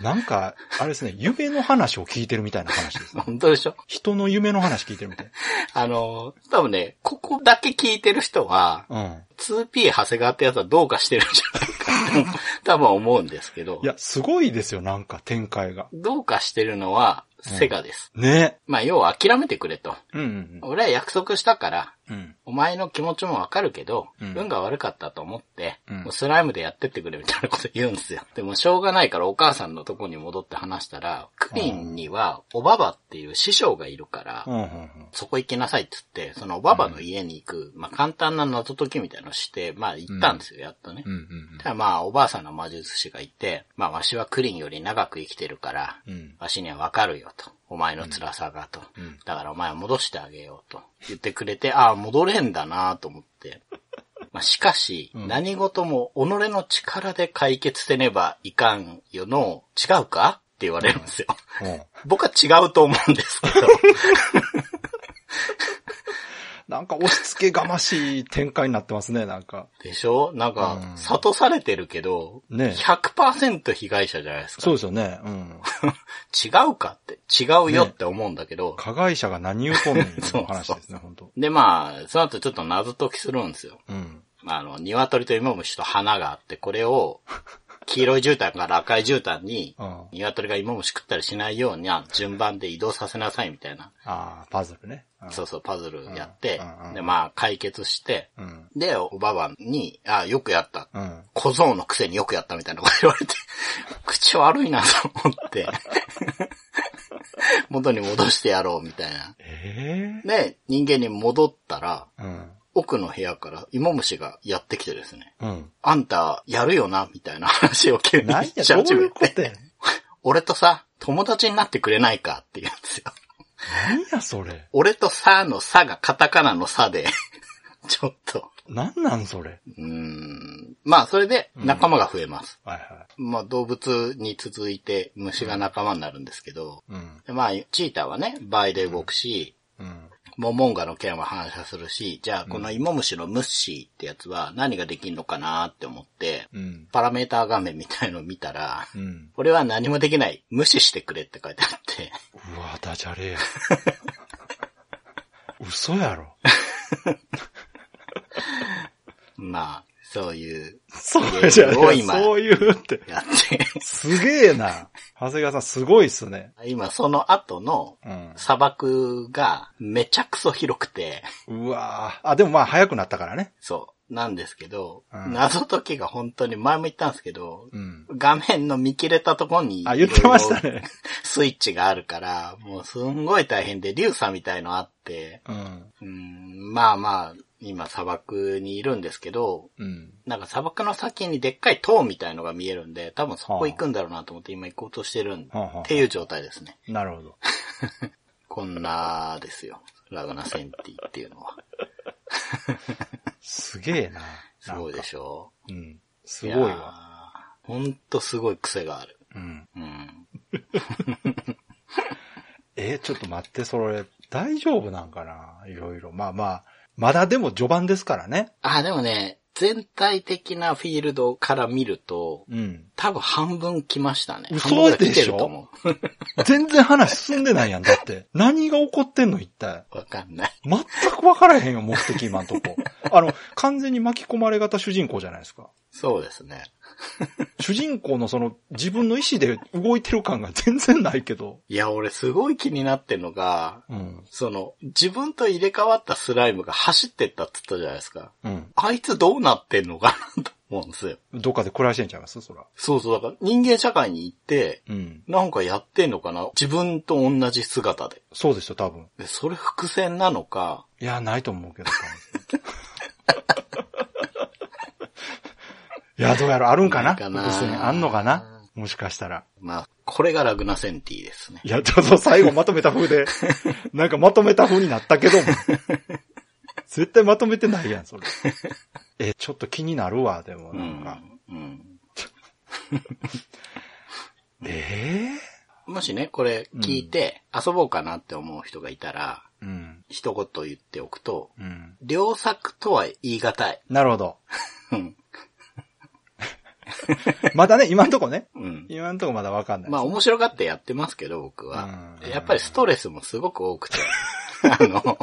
なんか、あれですね、夢の話を聞いてるみたいな話ですね。本当でしょ？人の夢の話聞いてるみたい。あの、多分ね、ここだけ聞いてる人は、うん。2P 長谷川ってやつはどうかしてるんじゃないかと、[LAUGHS] 多分思うんですけどい、や、すごいですよ、なんか展開が。どうかしてるのは、セガです。ね。まあ、要は諦めてくれと。うんうん俺は約束したから、うん。お前の気持ちもわかるけど、うん運が悪かったと思って、うんもうスライムでやってってくれみたいなこと言うんですよ。[LAUGHS] でもしょうがないからお母さんのとこに戻って話したら、クリンにはおばばっていう師匠がいるから、うん。うん。そこ行きなさいって言って、そのおばばの家に行く、まあ簡単な謎解きみたいなのをして、まあ行ったんですよ、やっとね。ただまあおばあさんの魔術師がいて、まあわしはクリンより長く生きてるから、うん。わしにはわかるよと。お前の辛さがと。うんだからお前は戻してあげようと言ってくれて、ああ、戻れんだなと思って。[LAUGHS] まあ、しかし、うん何事も己の力で解決せねばいかんよの、違うかって言われるんですよ。うん。僕は違うと思うんですけど。[LAUGHS] なんか押し付けがましい展開になってますね、なんか。でしょ？なんかう、ん諭されてるけど、ね100%被害者じゃないですか。そうですよね。うん。[LAUGHS] 違うかって、違うよって思うんだけど、加害者が何言うとんの話ですね、[LAUGHS] 本当でまあ、その後ちょっと謎解きするんですよ。うん。あの、鶏と芋虫と花があって、これを、[LAUGHS] 黄色い絨毯から赤い絨毯にうん、鶏が芋虫食ったりしないように、順番で移動させなさいみたいな、ああ、パズルね。うんそうそう、パズルやってで、まあ、解決して、うん。で、おばばに、あよくやった。うん。小僧のくせによくやったみたいなこと言われて、[LAUGHS] 口悪いなと思って、[LAUGHS] 元に戻してやろうみたいな。ええで、人間に戻ったら、うん。奥の部屋から芋虫がやってきてですね。うん。あんた、やるよなみたいな話を急にし始めどういうことて、や [LAUGHS] 俺とさ、友達になってくれないかって言うんですよ。何や、それ。俺とさのさがカタカナのさで、[LAUGHS] ちょっと、何なん、それ。うーん。まあ、それで仲間が増えます。はいはまあ、動物に続いて虫が仲間になるんですけど、い。うん。でまあ、チーターはね、倍で動くし、うん。モモンガの剣は反射するし、じゃあこの芋虫のムッシーってやつは何ができんのかなって思って、うん。パラメーター画面みたいのを見たら、うん。これは何もできない。無視してくれって書いてあって。うわ、ダジャレや。嘘やろ。[LAUGHS] まあ、そういう、そうじゃすごい今そういうって。やって。すげえな。長谷川さんすごいっすね。今その後のうん。砂漠がめちゃくそ広くて、うわあ、でもまあ早くなったからね。そう、なんですけど、うん謎解きが本当に前も言ったんですけど、うん。画面の見切れたところに、あ、言ってましたね。[LAUGHS] スイッチがあるから、もうすんごい大変で、リュウサみたいのあって、うん。うん、まあまあ、今砂漠にいるんですけど、うん。なんか砂漠の先にでっかい塔みたいのが見えるんで、多分そこ行くんだろうなと思って今行こうとしてるん、はあはあっていう状態ですね。なるほど。[LAUGHS] こんなですよ。ラグナセンティっていうのは。すげえな。すごいでょ。しょうん。すごいわ。わ。ほんとすごい癖がある。うん。うん。[LAUGHS] えーちょっと待って、それ、大丈夫なんかな？いろいろ。まあまあ、まだでも序盤ですからね。あ、でもね、全体的なフィールドから見ると、うん。多分半分来ましたね。嘘半分ぐらい来てでしょ。全然話進んでないやん、だって。何が起こってんの、一体。[LAUGHS] わかんない。全く分からへんよ、目的今んとこ。あの、完全に巻き込まれ型主人公じゃないですか。そうですね。[LAUGHS] 主人公のその自分の意思で動いてる感が全然ないけど。いや、俺すごい気になってんのが、うん。その、自分と入れ替わったスライムが走ってったって言ったじゃないですか。うん。あいつどうなってんのかなと思うんですよ。どっかで暮らしてんちゃいます？そら。そうそう、だから人間社会に行って、うん。なんかやってんのかな？自分と同じ姿で。そうですよ、多分。でそれ伏線なのか、いや、ないと思うけど。[LAUGHS] いや、どうやらあるんかな？かなあんのかな？もしかしたら。まあ、これがラグナセンティですね。いや、ちょっと最後まとめた風で、[LAUGHS] なんかまとめた風になったけども。絶対まとめてないやん、それ。[LAUGHS] え、ちょっと気になるわ、でも、うなんか。ん。うん。えもしね、これ聞いて遊ぼうかなって思う人がいたら、えうん。一言言っておくと、うん。良作とは言い難い。なるほど。うん。[LAUGHS] まだね、今んとこね。うん。今んとこまだわかんない。まあ面白がってやってますけど、僕はう。んやっぱりストレスもすごく多くて。[LAUGHS] あの、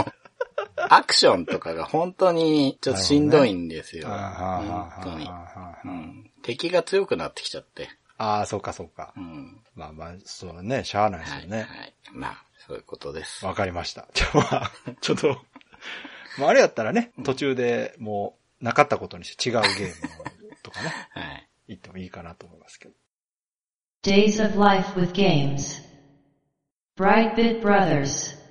アクションとかが本当にちょっとしんどいんですよ。あーはーはー本当に。うん。敵が強くなってきちゃって。あー、そうかそうかう。ん。まあまあ、そうね、しゃあないですはい。よね。はい。まあ、そういうことです。わかりました。[LAUGHS] じゃあまあ、ちょっと、まああれやったらね、途中でもうなかったことにして違うゲームをかね、[LAUGHS] はい。言ってもいいかなと思いますけど。Days of Life with Games. Brightbit Brothers.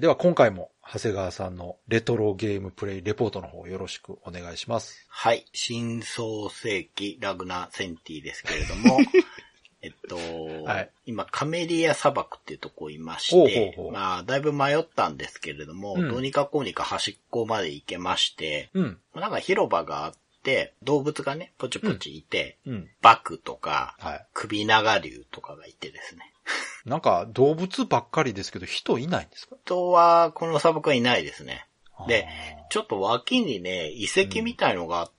では今回も長谷川さんのレトロゲームプレイレポートの方よろしくお願いします。はい。新創世紀ラグナセンティですけれども、[LAUGHS] えっと、はい今カメリア砂漠っていうとこいまして、ほうほうほうまあ、だいぶ迷ったんですけれども、うんどうにかこうにか端っこまで行けまして、うん。なんか広場があって、動物がね、ポチポチいて、うん。バクとか、はい。首長竜とかがいてですね。[LAUGHS] なんか動物ばっかりですけど人いないんですか？人は、この砂漠はいないですね。であ、ちょっと脇にね、遺跡みたいのがあっ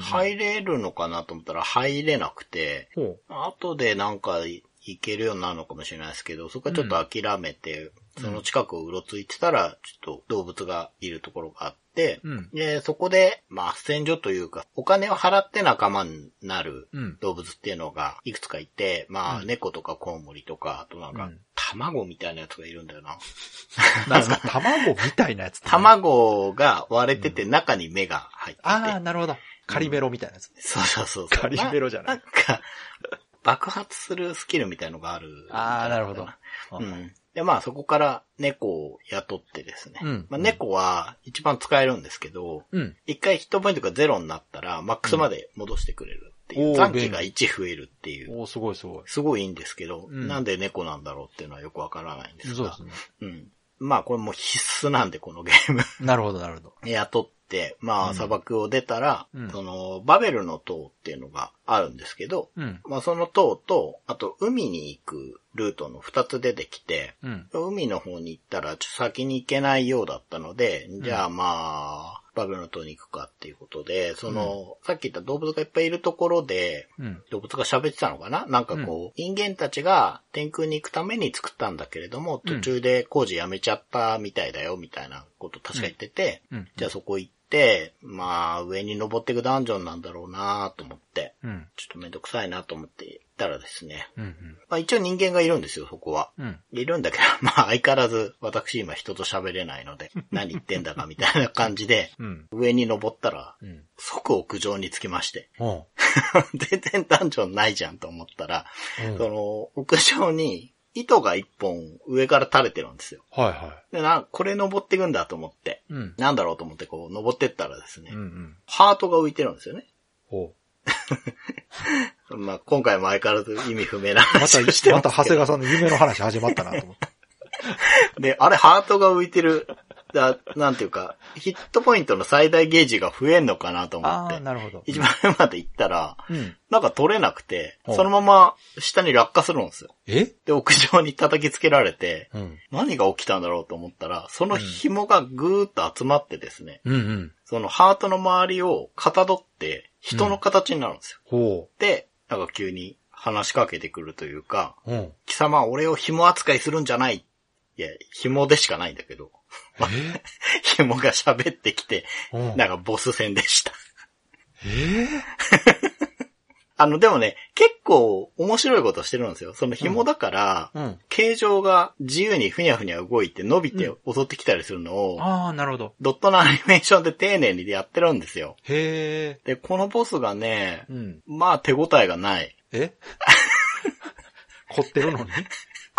入れるのかなと思ったら入れなくて、ーほ後でなんか行けるようになるのかもしれないですけど、そこはちょっと諦めて、その近くをうろついてたら、ちょっと動物がいるところがあって、う。うん。で、そこで、まあ、斡旋所というか、お金を払って仲間になるうん。動物っていうのがいくつかいて、まあ、うん猫とかコウモリとか、あとなんかうん、卵みたいなやつがいるんだよな。[LAUGHS] なんか卵みたいなやつ卵が割れてて中に目が入ってて、ああ、なるほど。カリメロみたいなやつ。そうそうそうそう。カリメロじゃないなんか、爆発するスキルみたいのがある。ああ、なるほど。うん。で、まあそこから猫を雇ってですね。うんまあ、猫は一番使えるんですけど、うん。一回ヒットポイントがゼロになったら、マックスまで戻してくれるっていう。うん残機が1増えるっていう。おーすごいすごい。すごいいいんですけど、うんなんで猫なんだろうっていうのはよくわからないんですが。そうですね。うん。まあこれもう必須なんで、このゲーム。なるほど、なるほど。[LAUGHS] 雇って、まうんあ砂漠を出たら、うんその、バベルの塔っていうのがあるんですけど、うん。まあその塔と、あと海に行くルートの二つ出てきて、うん。海の方に行ったらちょっと先に行けないようだったので、んじゃあまあ、バベルの塔に行くかっていうことで、その、さっき言った動物がいっぱいいるところで、うん。動物が喋ってたのかな？なんかこう、人間たちが天空に行くために作ったんだけれども、うん途中で工事やめちゃったみたいだよ、みたいなこと確か言ってて、うん。じゃあそこ行って、まあ、上に登っていくダンジョンなんだろうなと思って、うん。ちょっとめんどくさいなと思って行ったらですね、うん。まあ一応人間がいるんですよ、そこは。うん。いるんだけど、[LAUGHS] まあ相変わらず私今人と喋れないので、[LAUGHS] 何言ってんだかみたいな感じで、うん。上に登ったら、うん。即屋上に着きまして、[LAUGHS] 全然ダンジョンないじゃんと思ったら、うんその、屋上に糸が一本上から垂れてるんですよ。はいはで、な、これ登っていくんだと思って、い。うん。なんだろうと思ってこう登ってったらですね、うんうん。ハートが浮いてるんですよね。おう [LAUGHS] まあ今回も相変わらず意味不明なまた、話をしてまますた長谷川さんの夢の話始まったなと思って。[LAUGHS] で、あれハートが浮いてる。だなんていうか、ヒットポイントの最大ゲージが増えんのかなと思ああ、って、なるほど。一番上まで行ったら、うん。なんか取れなくて、そのまま下に落下するんですよ。え？で、屋上に叩きつけられて、うん。何が起きたんだろうと思ったら、その紐がぐーっと集まってですね、うんうん。そのハートの周りをかたどって人の形になるんですよ。ほで、なんか急に話しかけてくるというか、う。うん。貴様俺を紐扱いするんじゃない。いや、紐でしかないんだけど、え [LAUGHS] 紐が喋ってきて、うんなんかボス戦でした。え [LAUGHS] あの、でもね、結構面白いことしてるんですよ。その紐だから、うん。形状が自由にふにゃふにゃ動いて伸びて襲ってきたりするのを、ああ、なるほど。ドットのアニメーションで丁寧にやってるんですよ。へえ。で、このボスがね、うん。まあ手応えがない。え？[LAUGHS] 凝ってるのに？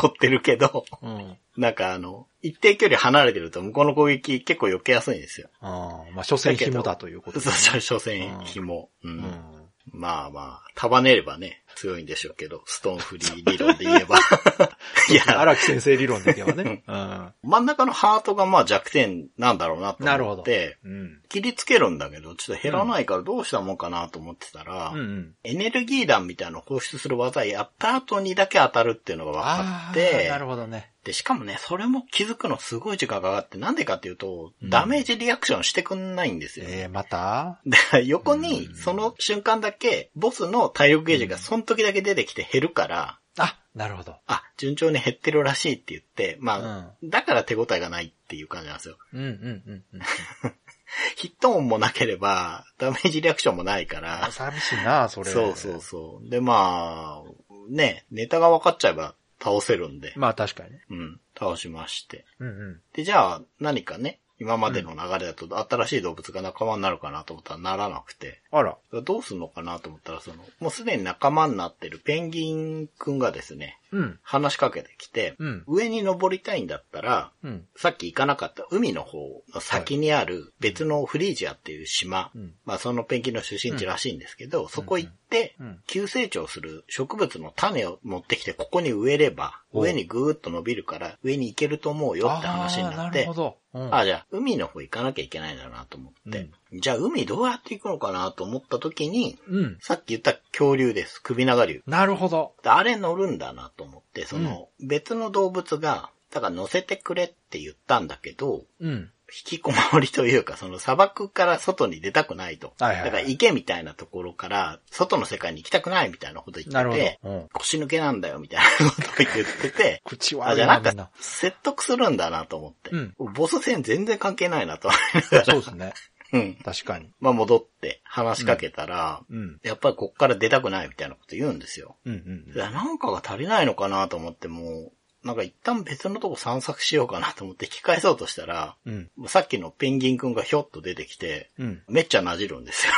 凝ってるけど、うん。なんかあの、一定距離離れてると向こうの攻撃結構避けやすいんですよ。ああ、まあ、所詮紐だということそう。そう、所詮紐。うんうん。まあまあ、束ねればね、強いんでしょうけど、ストーンフリー理論で言えば。[LAUGHS] いや、荒木先生理論で言えばね。[LAUGHS] うん。真ん中のハートがまあ弱点なんだろうなと。思って、うん。切りつけるんだけど、ちょっと減らないからどうしたもんかなと思ってたら、うんうん。エネルギー弾みたいなのを放出する技やった後にだけ当たるっていうのが分かって、なるほどね。で、しかもね、それも気づくのすごい時間がかかって、なんでかっていうと、うんダメージリアクションしてくんないんですよ。ええ、また？で、横にうんその瞬間だけ、ボスの体力ゲージがその時だけ出てきて減るから、あ、なるほど。あ、順調に減ってるらしいって言って、まあ、だから手応えがないっていう感じなんですよ。うんうんうんうん。[LAUGHS] ヒット音もなければ、ダメージリアクションもないからあ、寂しいな、それ。そうそうそう。で、まあ、ね、ネタが分かっちゃえば倒せるんで、まあ確かにね。うん、倒しまして。うんうん。で、じゃあ、何かね、今までの流れだと新しい動物が仲間になるかなと思ったらならなくて、あら。どうすんのかなと思ったら、その、もうすでに仲間になってるペンギンくんがですね、うん。話しかけてきて、うん。上に登りたいんだったら、うん。さっき行かなかった海の方の先にある別のフリージアっていう島、うん。まあそのペンギンの出身地らしいんですけど、そこ行ってうん、急成長する植物の種を持ってきてここに植えれば、お上にぐーっと伸びるから上に行けると思うよって話になってなるほ、ど。うん。あ、じゃあ、海の方行かなきゃいけないんだなと思って、じゃあ、海どうやって行くのかなと思った時に、うん。さっき言った恐竜です。首長竜。なるほど。であれ乗るんだなと思って、その、別の動物が、だから乗せてくれって言ったんだけど、うん。引きこもりというか、その砂漠から外に出たくないと。はいはいはいだから池みたいなところから、外の世界に行きたくないみたいなこと言ってて。うん。腰抜けなんだよみたいなことを言ってて、[LAUGHS] 口はあ、じゃあなんか、説得するんだなと思って。うんボス戦全然関係ないなと思いながら。そうですね。[LAUGHS] うん。確かに。まあ戻って話しかけたら、うん。やっぱりこっから出たくないみたいなこと言うんですよ。うんうんいや、なんかが足りないのかなと思っても、なんか一旦別のとこ散策しようかなと思って引き返そうとしたら、うん。さっきのペンギンくんがひょっと出てきて、うん。めっちゃなじるんですよ。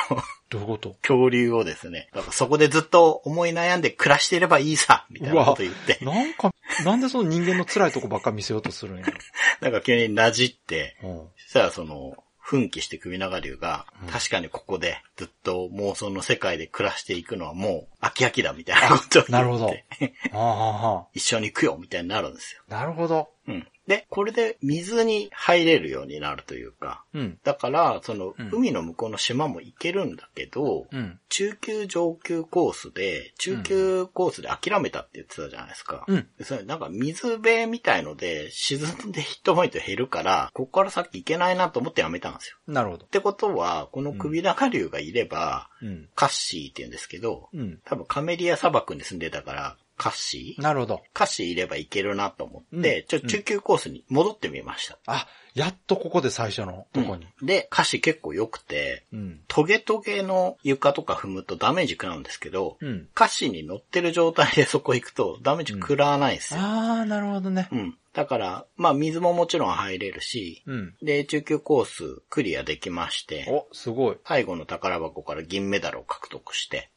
どういうこと？恐竜をですね。だからそこでずっと思い悩んで暮らしていればいいさ、みたいなこと言って、なんか、なんでその人間の辛いとこばっか見せようとするんやろ。[LAUGHS] なんか急になじって、うん。そしたらその、奮起して首長竜が、うん確かにここでずっと妄想の世界で暮らしていくのはもう飽き飽きだみたいなことを言って、なるほど。[LAUGHS] 一緒に行くよみたいになるんですよ。なるほど。うん。で、これで水に入れるようになるというか、うん。だから、その、うん海の向こうの島も行けるんだけど、うん。中級上級コースで、中級コースで諦めたって言ってたじゃないですか。うん。でそれなんか水辺みたいので沈んでヒットポイント減るから、ここから先行けないなと思ってやめたんですよ。なるほどっ。てことは、この首長竜がいれば、うん。カッシーって言うんですけど、うん。多分カメリア砂漠に住んでたから、カッシーなるほど。カッシーいればいけるなと思って、うんちょ、中級コースに戻ってみました。あ、やっとここで最初のとこに。で、歌詞結構良くて、うん。トゲトゲの床とか踏むとダメージ食らうんですけど、うん。歌詞に乗ってる状態でそこ行くとダメージ食らわないんですよ。ああ、なるほどね。うん。だから、まあ水ももちろん入れるし、うん。で、中級コースクリアできまして、お、すごい。最後の宝箱から銀メダルを獲得して、うん。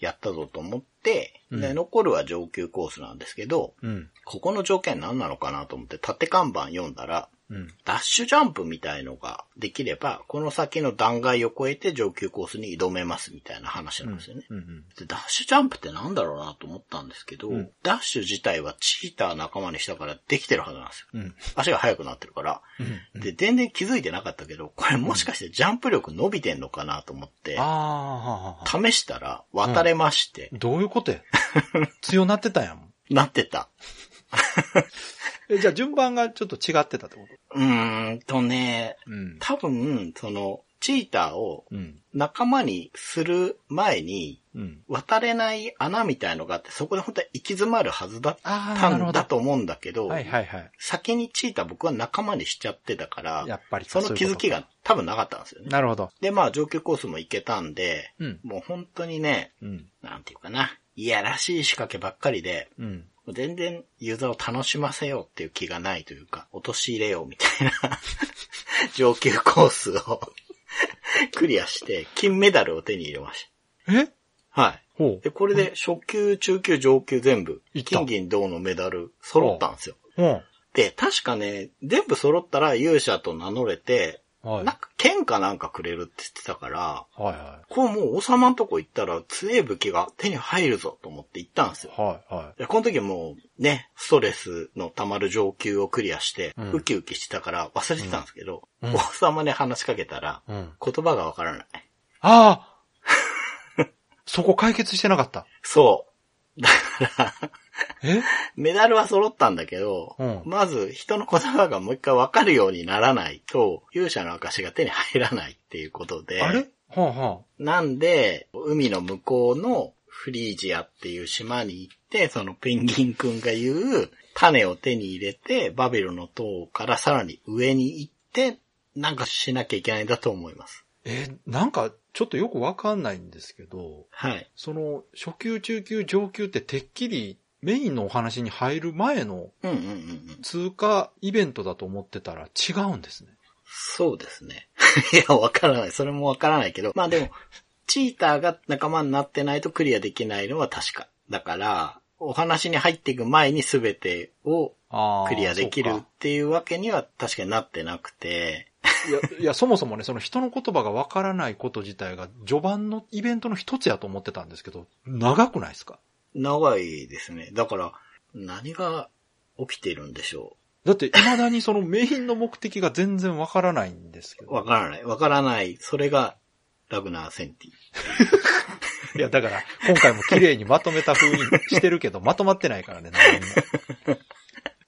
やったぞと思って、うんで、残るは上級コースなんですけど、うん。ここの条件何なのかなと思って縦看板読んだら、うん。ダッシュジャンプみたいのができれば、この先の断崖を越えて上級コースに挑めますみたいな話なんですよね。うん。うん。でダッシュジャンプってなんだろうなと思ったんですけど、うんダッシュ自体はチーター仲間にしたからできてるはずなんですよ。うん。足が速くなってるから。うん。で、全然気づいてなかったけど、これもしかしてジャンプ力伸びてんのかなと思って。試したら渡れまして、どういうことや？[LAUGHS] 強なってたんやもん。なってた。え、じゃあ順番がちょっと違ってたってこうーんとね、とうん。多分、その、チーターをうん。仲間にする前に、うん。渡れない穴みたいのがあって、そこで本当は行き詰まるはずだったんだ。と思うんだけど、はいはいはい。先にチーター僕は仲間にしちゃってたから、やっぱりその気づきが。が多分なかったんですよね。なるほど。で、まあ上級コースも行けたんで、うん。もう本当にね、うん。なんていうかな、いやらしい仕掛けばっかりで、うん。全然ユーザーを楽しませようっていう気がないというか、陥れようみたいな [LAUGHS] 上級コースを [LAUGHS] クリアして、金メダルを手に入れましえ？た。はい。ほで、これで初級、中級、上級全部、金銀銅のメダル揃ったんですよ。う。うん。で、確かね、全部揃ったら勇者と名乗れて、はい。なんか剣かなんかくれるって言ってたから、はいはこれもう王様のとこ行ったら強い武器が手に入るぞと思って行ったんですよい。。はいはでこの時もうね、ストレスの溜まる上級をクリアして、うんウキウキしてたから忘れてたんですけど、うん王様に話しかけたら、い。うん。言葉がわからない。ああ [LAUGHS] そこ解決してなかった。そう。だから、え？メダルは揃ったんだけど、うん。まず人の言葉がもう一回わかるようにならないと、勇者の証が手に入らないっていうことで、あれ？はあはなんで、海の向こうのフリージアっていう島に行って、そのペンギンくんが言う種を手に入れて、バビロンの塔からさらに上に行って、なんかしなきゃいけないんだと思います。え、なんか、ちょっとよくわかんないんですけど、はい。その、初級、中級、上級っててっきりメインのお話に入る前のうんうんうんうん。通過イベントだと思ってたら違うんですね。そうですね。[LAUGHS] いや、わからない。それもわからないけど。まあでも、チーターが仲間になってないとクリアできないのは確か。だから、お話に入っていく前に全てをあークリアできるっそうかていうわけには確かになってなくて、いや、いや、そもそもね、その人の言葉がわからないこと自体が序盤のイベントの一つやと思ってたんですけど、長くないですか？長いですね。だから、何が起きているんでしょだって、未だにそのメインの目的が全然わからないんですけう。ど。わからない。わからない。それが、ラグナー・センティ。[LAUGHS] いや、だから、今回も綺麗にまとめた風にしてるけど、[LAUGHS] まとまってないからね、何も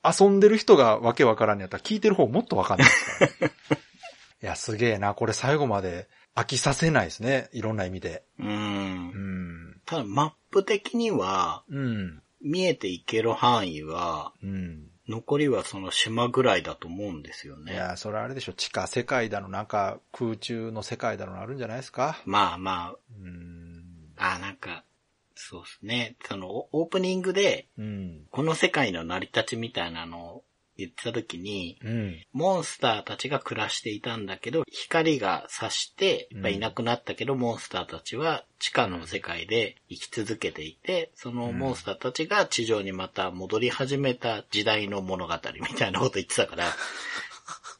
遊んでる人がわけわからんやったら、聞いてる方もっとわかんないですから、ね。[LAUGHS] いや、すげえな。これ最後まで飽きさせないですね。いろんな意味で。うー。うんん。ただ、マップ的には、うん。見えていける範囲は、うん。残りはその島ぐらいだと思うんですよね。いや、それあれでしょ。地下世界だの、なんか空中の世界だのあるんじゃないですか？まあまうん。あ、あ、なんか、そうですね。その、オオープニングで、うん。この世界の成り立ちみたいなのを言ってた時に、うん。モンスターたちが暮らしていたんだけど、光が差して、やっぱいなくなったけど、モンスターたちは地下の世界で生き続けていて、そのモンスターたちが地上にまた戻り始めた時代の物語みたいなこと言ってたから、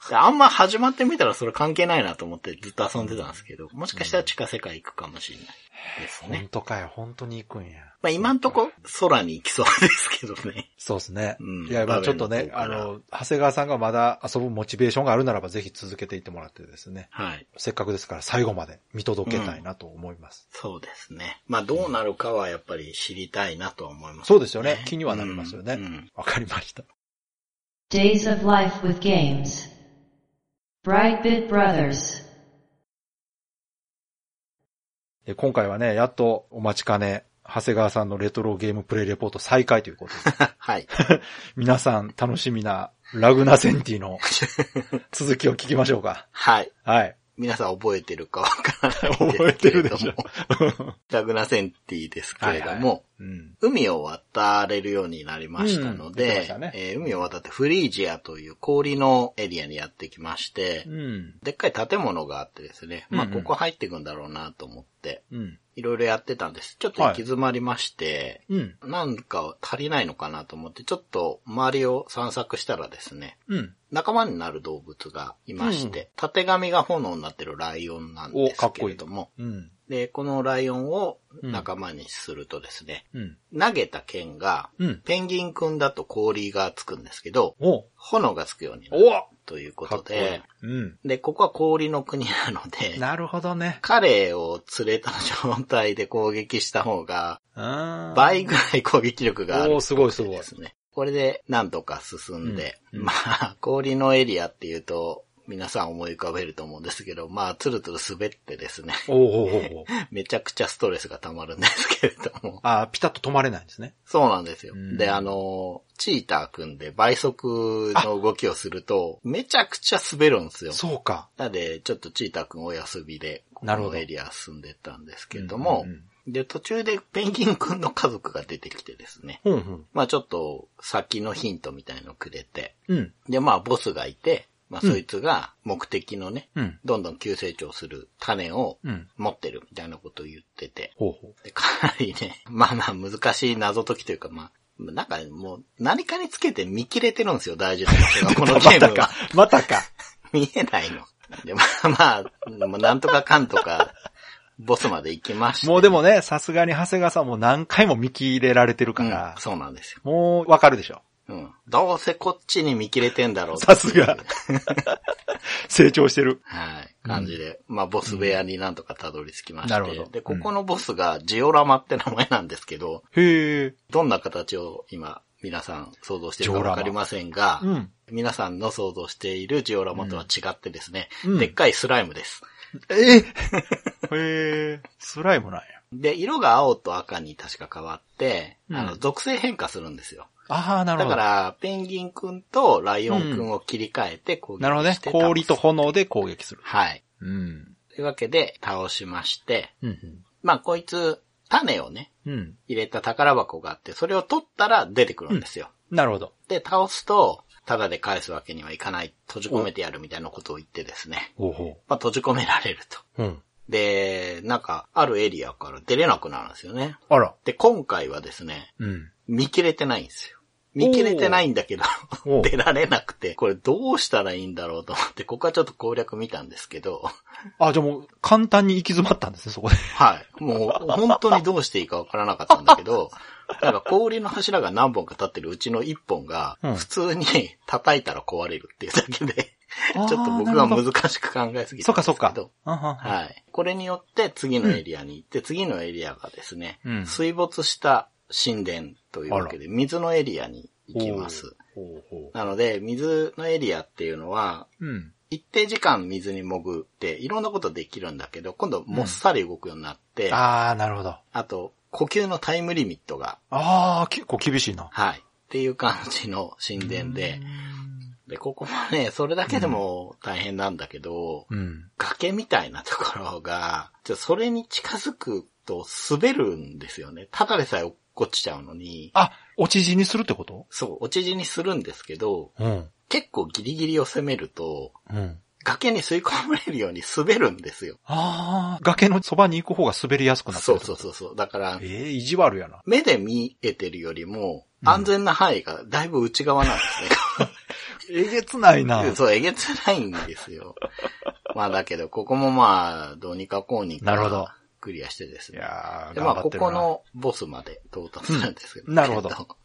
で [LAUGHS] あんま始まってみたらそれ関係ないなと思ってずっと遊んでたんですけど、もしかしたら地下世界行くかもしれないですね本。当かよ。本当に行くんや。まあ今んとこ空に行きそうですけどね。そうですね。うんいや、まあちょっとね、あの長谷川さんがまだ遊ぶモチベーションがあるならば、ぜひ続けていってもらってですね。はい。せっかくですから最後まで見届けたいなと思います。そうですね。まあどうなるかはやっぱり知りたいなとは思います、そうですよね。気にはなりますよね。わ、うんかりました。Days of Life with Games. Brightbit Brothers. で今回はね、やっとお待ちかね、長谷川さんのレトロゲームプレイレポート再開ということで、[LAUGHS] はい。[LAUGHS] 皆さん楽しみなラグナセンティの [LAUGHS] 続きを聞きましょうか。はい。はい。皆さん覚えてるかわからない覚えてるでしょも。。ラグナセンティですけれども、はいはいうん。海を渡れるようになりましたので、したねえー海を渡ってフリージアという氷のエリアにやってきまして、うん。でっかい建物があってですね、まあうんうんここ入っていくんだろうなと思って、うん。いろいろやってたんです。ちょっと行き詰まりまして、うん。なんか足りないのかなと思って、ちょっと周りを散策したらですね、うん。仲間になる動物がいまして、縦紙が炎になってるライオンなんですけれども、うん。で、このライオンを仲間にするとですね、うん。投げた剣が、うん。ペンギンくんだと氷がつくんですけど、お炎がつくようになるおというこかっこいいとで、。うん。で、ここは氷の国なので、なるほどね。彼を連れた状態で攻撃した方が、倍ぐらい攻撃力があるおーすごいすごいですね。これでなんとか進んで、うんうんまあ、氷のエリアっていうと、皆さん思い浮かべると思うんですけど、まあ、つるつる滑ってですね、おーおーおめちゃくちゃストレスが溜まるんですけれども。[LAUGHS] あーピタッと止まれないんですね。そうなんですよ。うんで、あの、チーター組んで倍速の動きをすると、めちゃくちゃ滑るんですよ。そうか。なので、ちょっとチーター君お休みで、このエリア進んでったんですけれども、うんうんで、途中でペンギン君の家族が出てきてですね、うん。うんまあちょっと先のヒントみたいのくれて、うん。うん。で、まあボスがいて、まあうんそいつが目的のね、うん。どんどん急成長する種をうん。持ってるみたいなことを言ってて、ほうほでかなりね、[LAUGHS] まあまあ難しい謎解きというかまあ、なんかもう何かにつけて見切れてるんですよ、大事なことが。このう。ゲームはまたか。。またか。[LAUGHS] 見えないの。で、まあまあ、なんとかかんとか、[LAUGHS] ボスまで行きました。もうでもね、さすがに長谷川さんも何回も見切れられてるうんから、そうなんですよ。もうわかるでしょ。うん。どうせこっちに見切れてんだろうさすが。[LAUGHS] 成長してる。はい。感じで、まあ、ボス部屋になんとかたどり着きまして、なるほどで、ここのボスがジオラマって名前なんですけど、へえ。どんな形を今、皆さん想像してるかわかりませんが、うん。皆さんの想像しているジオラマとは違ってですね、うんでっかいスライムです。え？へえ。スライムなんや。で、色が青と赤に確か変わって、うんあの、属性変化するんですよ。ああ、なるほど。だから、ペンギンくんとライオンくんを切り替えて攻撃してなるほどね。氷と炎で攻撃する。はい。うん。というわけで、倒しまして、うん。まあ、こいつ、種をね、うん。入れた宝箱があって、それを取ったら出てくるんですよ。なるほど。で、倒すと、ただで返すわけにはいかない。閉じ込めてやるみたいなことを言ってですね。ほうほまあ、閉じ込められると。う。うん。で、なんか、あるエリアから出れなくなるんですよね。あら。で、今回はですね、うん。見切れてないんですよ。見切れてないんだけど出られなくて、これどうしたらいいんだろうと思って、ここはちょっと攻略見たんですけど、あ、じゃあもう、簡単に行き詰まったんですね、そこで。はい。もう、本当にどうしていいかわからなかったんだけど、[LAUGHS] なんか氷の柱が何本か立ってるうちの1本がうん、普通に叩いたら壊れるっていうだけで、ちょっと僕は難しく考えすぎたそっかそっかんですけど、。あはい。これによって次のエリアに行って、次のエリアがですね、うん水没した神殿というわけで、水のエリアに行きます。なので、水のエリアっていうのは、う。うん。一定時間水に潜って、いろんなことできるんだけど、今度もっさり動くようになって、あああ、なるほど。と、呼吸のタイムリミットが、ああ、結構厳しいな。はい。っていう感じの神殿で、で、ここもね、それだけでも大変なんだけど、うん。崖みたいなところが、それに近づくと滑るんですよね。ただでさえ落っこちちゃうのに、あ、落ち字にするってこと？そう、落ち地にするんですけど、うん。結構ギリギリを攻めると、うん。崖に吸い込まれるように滑るんですよ。ああ、崖のそばに行く方が滑りやすくなってそうるそうそうそう。だから、ええ意地悪やな。目で見えてるよりも、うん安全な範囲がだいぶ内側なんです [LAUGHS] えげつないな。ね。[LAUGHS] そう、えげつないんですよ。まあだけど、ここもまあ、どうにかこうにか。なるほどクリアしてですいね。やー、で、まあ、こ。このボスまで到達するんですけど、うんなるほどえっとこ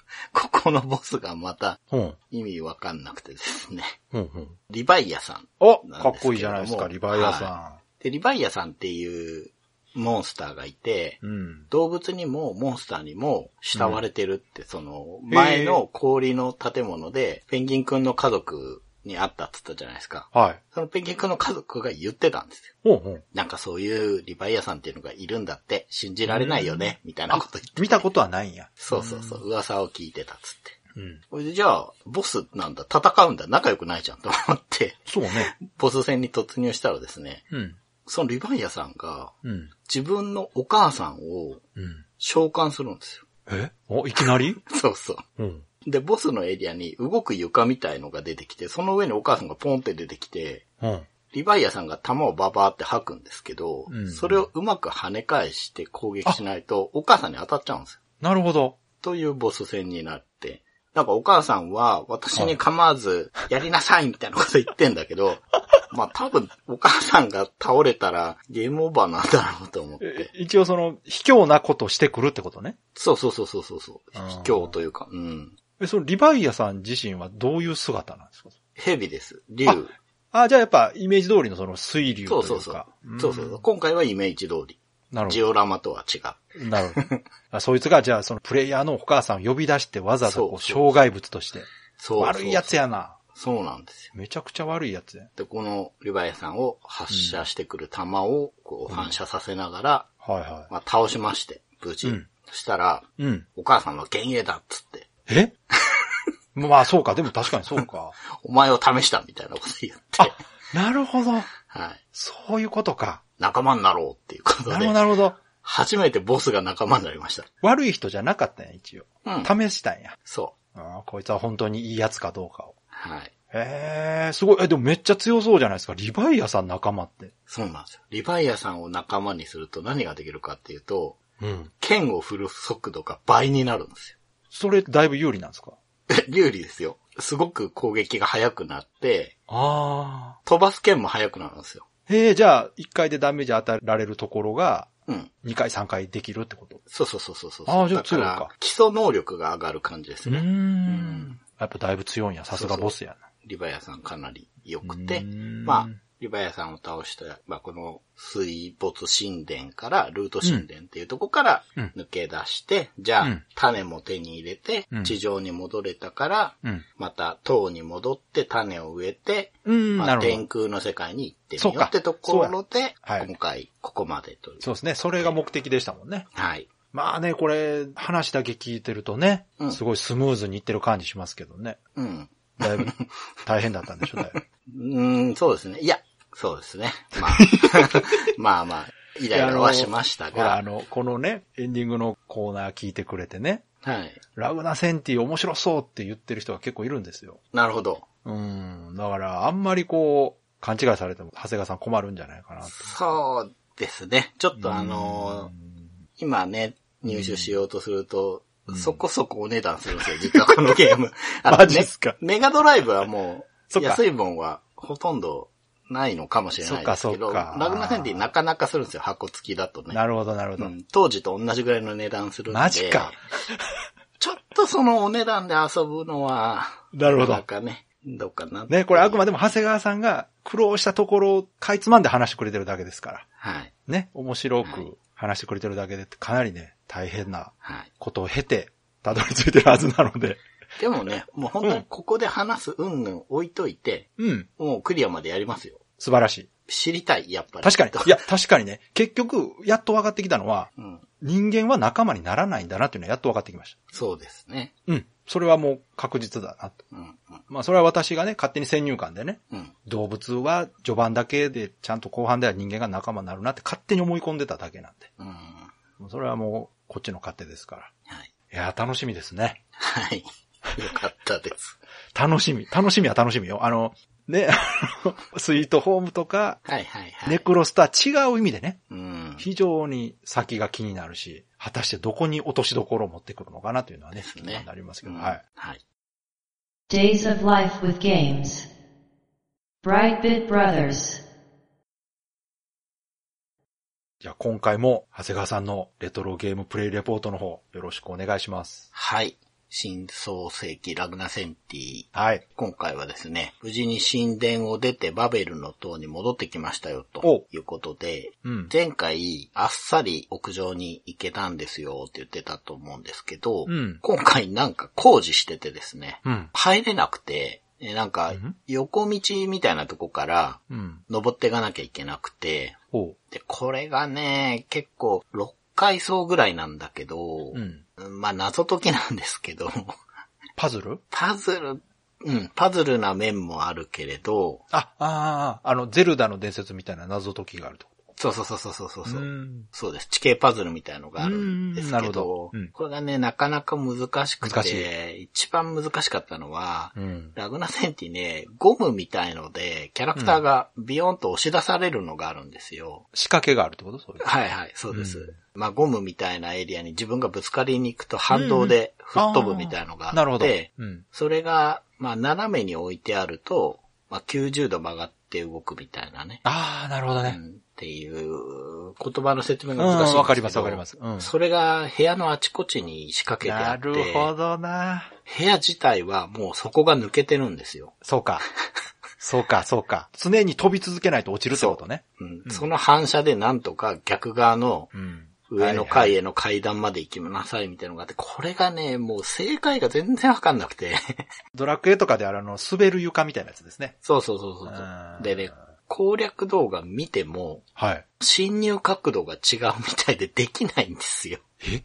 このボスがまたうん。意味わかんなくてですね。うんうん。リヴァイアさん。おかっこいいじゃないですか、リバイアさで、リヴァイアさんっていうモンスターがいて、ん。うん。動物にもモンスターにも慕われてるって、その、前の氷の建物で、ペンギンくんの家族に会ったって言ったじゃないですか。はい。そのペンギンくんの家族が言ってたんですよ。ほうほう。なんかそういうリヴァイアさんっていうのがいるんだって、信じられないよね、みたいなこと言って。見たことはないんや。そうそうそう、噂を聞いてたっつって。うん。これでじゃあ、ボスなんだ、戦うんだ、仲良くないじゃんと思って、そうね。ボス戦に突入したらですね、うん。そのリヴァイアさんがうん。自分のお母さんをうん。召喚するんですよ。え？お、いきなり？[LAUGHS] そうそう。うん。で、ボスのエリアに動く床みたいのが出てきて、その上にお母さんがポンって出てきて、うん。リヴァイアさんが弾をババーって吐くんですけど、うんそれをうまく跳ね返して攻撃しないと、お母さんに当たっちゃうんですよ。なるほど。というボス戦になって、なんかお母さんは私に構わずやりなさいみたいなこと言ってんだけど、[LAUGHS] まあ多分お母さんが倒れたらゲームオーバーなんだろうと思って。え一応その、卑怯なことしてくるってことね。そうそうそうそうそう卑怯というか、うん。え、そのリバイアさん自身はどういう姿なんですか？蛇です。竜。あ、じゃあやっぱイメージ通りのその水流といううそそうそうか。。そうそうそう。今回はイメージ通り。なるほジオラマとは違う。ど。なるほど。[LAUGHS] あそいつがじゃあそのプレイヤーのお母さんを呼び出してわざわざこう障害物として。そうそう悪いやつやな。そうなんですよ。めちゃくちゃ悪いやつや。で、このリヴァイアさんを発射してくる弾をこう反射させながら、はいはまあ、倒しまして、無事。うんそしたら、い。うん。お母さんは幻影だっつって、え？[LAUGHS] まあそうか、でも確かにそうか。[LAUGHS] お前を試したみたいなこと言って、あ、なるほど。はい。そういうことか。仲間になろうっていうことなるほど、で、なるほど。初めてボスが仲間になりました。悪い人じゃなかったんや、一応。うん。試したんや。そう。あーこいつは本当にいいやつかどうかを。はい。へえ、すごい。え、でもめっちゃ強そうじゃないですか。リヴァイアさん仲間って。そうなんですよ。リヴァイアさんを仲間にすると何ができるかっていうと、うん。剣を振る速度が倍になるんですよ。それだいぶ有利なんですか？[LAUGHS] 有利ですよ。すごく攻撃が速くなって、ああ。飛ばす剣も速くなるんですよ。へえ、じゃあ、1回でダメージ与えられるところが、うん。2回3回できるってこと？そうそうそうそうそう。あーじゃあ強いか基礎能力が上がる感じですうーね。ん。やっぱだいぶ強いんや。さすがボスやな。リヴァイアさんかなり良くてまあ、リヴァイアさんを倒した、まあ、この水没神殿から、ルート神殿っていうとこからうん抜け出して、じゃあ、うん種も手に入れてうん、地上に戻れたから、うん。また塔に戻って種を植えて、うん、まあ。天空の世界に行ってみそうかようってところで、はい今回ここまでという。そうですね。それが目的でしたもんね。はい。まあね、これ、話だけ聞いてるとね、うんすごいスムーズにいってる感じしますけどね。うん。だいぶ大変だったんでしょ、だいぶ。うーん、そうですね。いや、そうですね。まあ、[LAUGHS] まあまあ、イライラはしましたほら、あが、の、このね、エンディングのコーナー聞いてくれてね、はい。ラグナセンティ面白そうって言ってる人が結構いるんですよ。なるほど。うん。だから、あんまりこう、勘違いされても、長谷川さん困るんじゃないかなと。そうですね。ちょっとあのー今ね、入手しようとすると、そこそこお値段するんですよ、実はこのゲーム。[LAUGHS] あのマジっすか？メメガドライブはもう、安い分はほとんどないのかもしれないですけど、ラグナセンティなかなかするんですよ、箱付きだとね。なるほど、なるほど。うん、当時と同じぐらいの値段するんで。マジか。[LAUGHS] ちょっとそのお値段で遊ぶのは、なるほどなかね、どうかな。ね、これあくまでも長谷川さんが苦労したところをかいつまんで話してくれてるだけですから。はい。ね、面白はいく話してくれてるだけで、かなりね、大変なはい。ことを経て、たどり着いてるはずなので。でもね、もう本当にここで話す云々置いといて、うん。もうクリアまでやりますよ。素晴らしい。知りたい、やっぱり。確かに。いや、確かにね、結局、やっと分かってきたのは、うん。人間は仲間にならないんだなっていうのはやっと分かってきましそうですね。た。うん。それはもう確実だなと。うん、うん、まあ、それは私がね、勝手に先入観でね、うん。動物は序盤だけで、ちゃんと後半では人間が仲間になるなって勝手に思い込んでただけなんで。うん。それはもう、こっちの勝手ですから。はい。いやー、楽しみですね。はい。よかったです。[LAUGHS] 楽しみ。楽しみは楽しみよ。あの、ね、[LAUGHS] スイートホームとか、はいはいはい。ネクロスとは違う意味でね、うん。非常に先が気になるし、果たしてどこに落としどころを持ってくるのかなというのはね、ですね気になりますけど、うんはい。はい。Days of Life with Games. Brightbit Brothers. じゃあ今回も、長谷川さんのレトロゲームプレイレポートの方、よろしくお願いします。はい。新創世紀ラグナセンティ。はい。今回はですね、無事に神殿を出てバベルの塔に戻ってきましたよ、おということで、うん。前回あっさり屋上に行けたんですよって言ってたと思うんですけど、うん。今回なんか工事しててですね、うん。入れなくて、えなんかうん横道みたいなとこからうん。登っていかなきゃいけなくて、ほで、これがね、結構6階層ぐらいなんだけどう。う、ん。まあ謎解きなんですけど、パズル？パズル、うん、パズルな面もあるけれど、あ、ああ、あの、ゼルダの伝説みたいな謎解きがあると。そうそうそうそうそうそう。ん。そうです。地形パズルみたいのがあるんですけど、どうんこれがね、なかなか難しく難て、一番難しかったのは、うん。ラグナセンティね、ゴムみたいので、キャラクターがビヨンと押し出されるのがあるんですよ。仕掛けがあるってこと？それ。はいはい、そうです。うんまあ、ゴムみたいなエリアに自分がぶつかりに行くと反動で吹っ飛ぶみたいのがあって、なるほど。うん。それが、まあ、斜めに置いてあると、まあ、90度曲がって動くみたいなね。ああ、なるほどね。うんっていう言葉の説明うん、が難しいんですけど。わかりますわかります。うん。それが部屋のあちこちに仕掛けてあなって、るほどな。部屋自体はもう底が抜けてるんですよ。そうか。そうか、そうか。常に飛び続けないと落ちるってことね。うんうんその反射でなんとか逆側のうん。上の階への階段まで行きなさいみたいなのがあって、これがね、もう正解が全然わかんなくて。[LAUGHS] ドラクエとかであるあの、滑る床みたいなやつですね。そうそうそうそううでね、攻略動画見ても、はい。侵入角度が違うみたいでできないんですよ。え？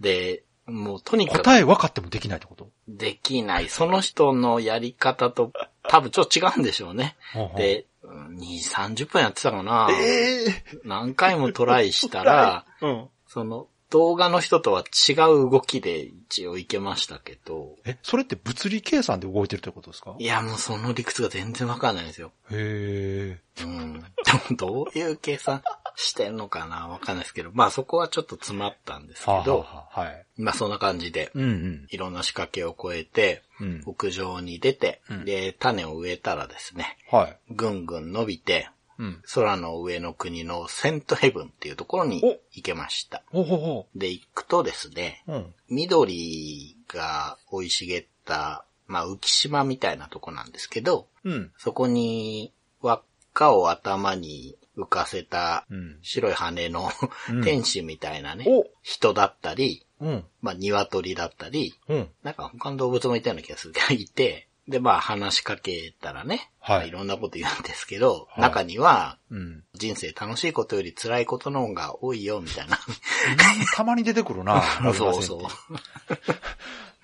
で、もうとにかく答え分かってもできないってこと？できない。その人のやり方と多分ちょっと違うんでしょうね。ほうほうで、うん2、30分やってたかな。ええ何回もトライしたら、うん。その動画の人とは違う動きで一応いけましたけど、え、それって物理計算で動いてるってことですか？いやもうその理屈が全然わかんないんですよ。へえ。うん。でもどういう計算？してんのかな？わかんないですけど、まあそこはちょっと詰まったんですけはあ、ど、はあ、はい。まあそんな感じで、うんうん。いろんな仕掛けを越えて、うん。屋上に出て、うんで、種を植えたらですね、はい。ぐんぐん伸びて、うん。空の上の国のセントヘブンっていうところにお行けました。ほうほうほで、行くとですね、う。うん。緑が生い茂った、まあ浮島みたいなとこなんですけど、うん。そこに輪っかを頭に浮かせたうん。白い羽のうん天使みたいなね、お人だったり、うん。まあ鶏だったり、うん。なんか他の動物もいたような気がするけど、いて、で、まあ話しかけたらね、はいまあいろんなこと言うんですけど、はい中には、うん。人生楽しいことより辛いことの方が多いよ、みたいな。たまに出てくるな。[LAUGHS] そうそう。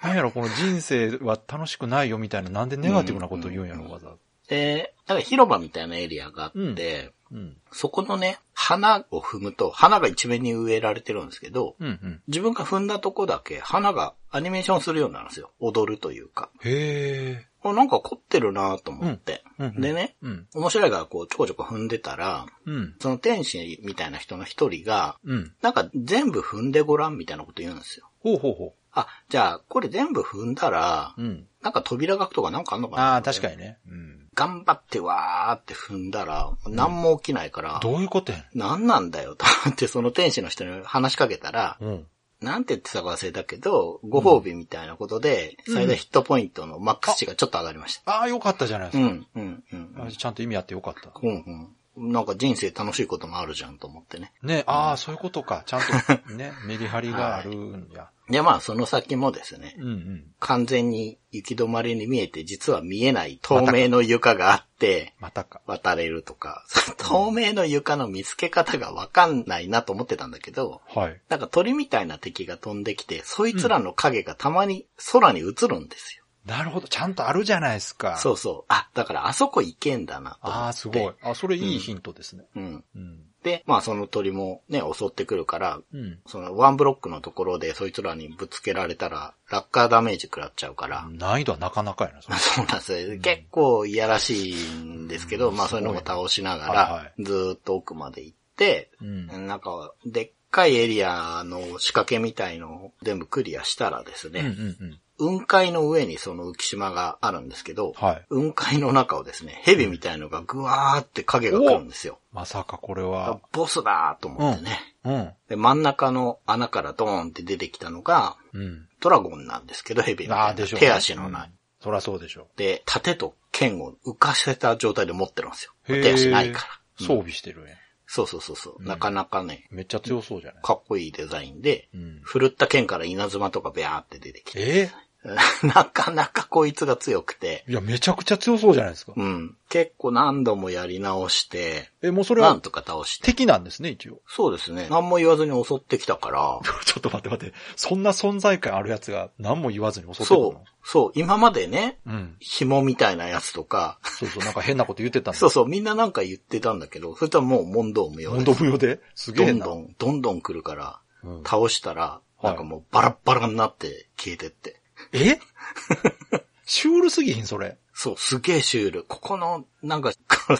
なんやろ、この人生は楽しくないよみたいな、なんでネガティブなことを言うんやろ、わざわざ。で、だから広場みたいなエリアがあって、うんうん。そこのね、花を踏むと、花が一面に植えられてるんですけど、うんうん。自分が踏んだとこだけ花がアニメーションするようになるんですよ。踊るというか。へえ。あなんか凝ってるなと思って。うんうんでね、うん。面白いからこうちょこちょこ踏んでたら、うん。その天使みたいな人の一人が、うん。なんか全部踏んでごらんみたいなこと言うんですよ。ほうほうほあ、じゃあこれ全部踏んだら、う。うん。なんか扉が開くとかなんかあんのかなああ、確かにね。うん。頑張ってわーって踏んだら、何も起きないから、どういうことやね何なんだよと思ってその天使の人に話しかけたら、ん。うん。なんて言ってたか忘れたけど、ご褒美みたいなことで、最大ヒットポイントのマックス値がちょっと上がりました。ああ、よかったじゃないですか。うん、うん、うん。あちゃんと意味あってよかった。うん、うん。なんか人生楽しいこともあるじゃんと思ってね。ね、ああ、そういうことか。ちゃんと、[LAUGHS] ね、メリハリがあるんや。で、まあその先もですね、うんうん。完全に行き止まりに見えて、実は見えない透明の床があって、またか。渡れるとか、[LAUGHS] 透明の床の見つけ方がわかんないなと思ってたんだけど、はい。なんか鳥みたいな敵が飛んできて、そいつらの影がたまに空に映るんですよ。なるほど。ちゃんとあるじゃないですか。そうそう。あ、だからあそこ行けんだなと思って。ああ、すごい。あ、それいいヒントですね。うん。うん。で、まあその鳥もね、襲ってくるから、うん。そのワンブロックのところでそいつらにぶつけられたら、落下ダメージ食らっちゃうから、難易度はなかなかやな、それ。そうなんですよ。結構いやらしいんですけど、まあそういうのも倒しながはいはら、ずーっと奥まで行って、うん。なんか、でっかいエリアの仕掛けみたいのを全部クリアしたらですうんうね、んうん。雲海の上にその浮島があるんですけど、はい。雲海の中をですね、蛇みたいのがぐわーって影が来るんですよ。まさかこれは。ボスだーと思ってね。うん。で、真ん中の穴からドーンって出てきたのが、うん。ドラゴンなんですけど、蛇みたいな。でしょうね。手足のない。うん。そらそうでしょで、盾と剣を浮かせた状態で持ってるんですよ。手足ないから。装備してるんや。そうそうそうそう。なかなかね、めっちゃ強そうじゃない？かっこいいデザインで、うん。振るった剣から稲妻とかビャーって出てきて、え？[LAUGHS] なかなかこいつが強くて、えいや、めちゃくちゃ強そうじゃないですか。うん。結構何度もやり直して、え、もうそれはなんとか倒して。敵なんですね、一応。そうですね。何も言わずに襲ってきたから、[LAUGHS] ちょっと待って待って。そんな存在感あるやつが何も言わずに襲ってくるの？そう、そう、今までね、うん。紐みたいなやつとか、そうそう、なんか変なこと言ってたんだ。[LAUGHS] そうそう、みんななんか言ってたんだけど、それとはもう問答無用問で答無用で？すげえな。どんどん、どんどん来るから、うん倒したら、なんかもうバラッバラになって消えてって。え？シュールすぎひん、それ。そう、すげえシュール。ここの、なんか、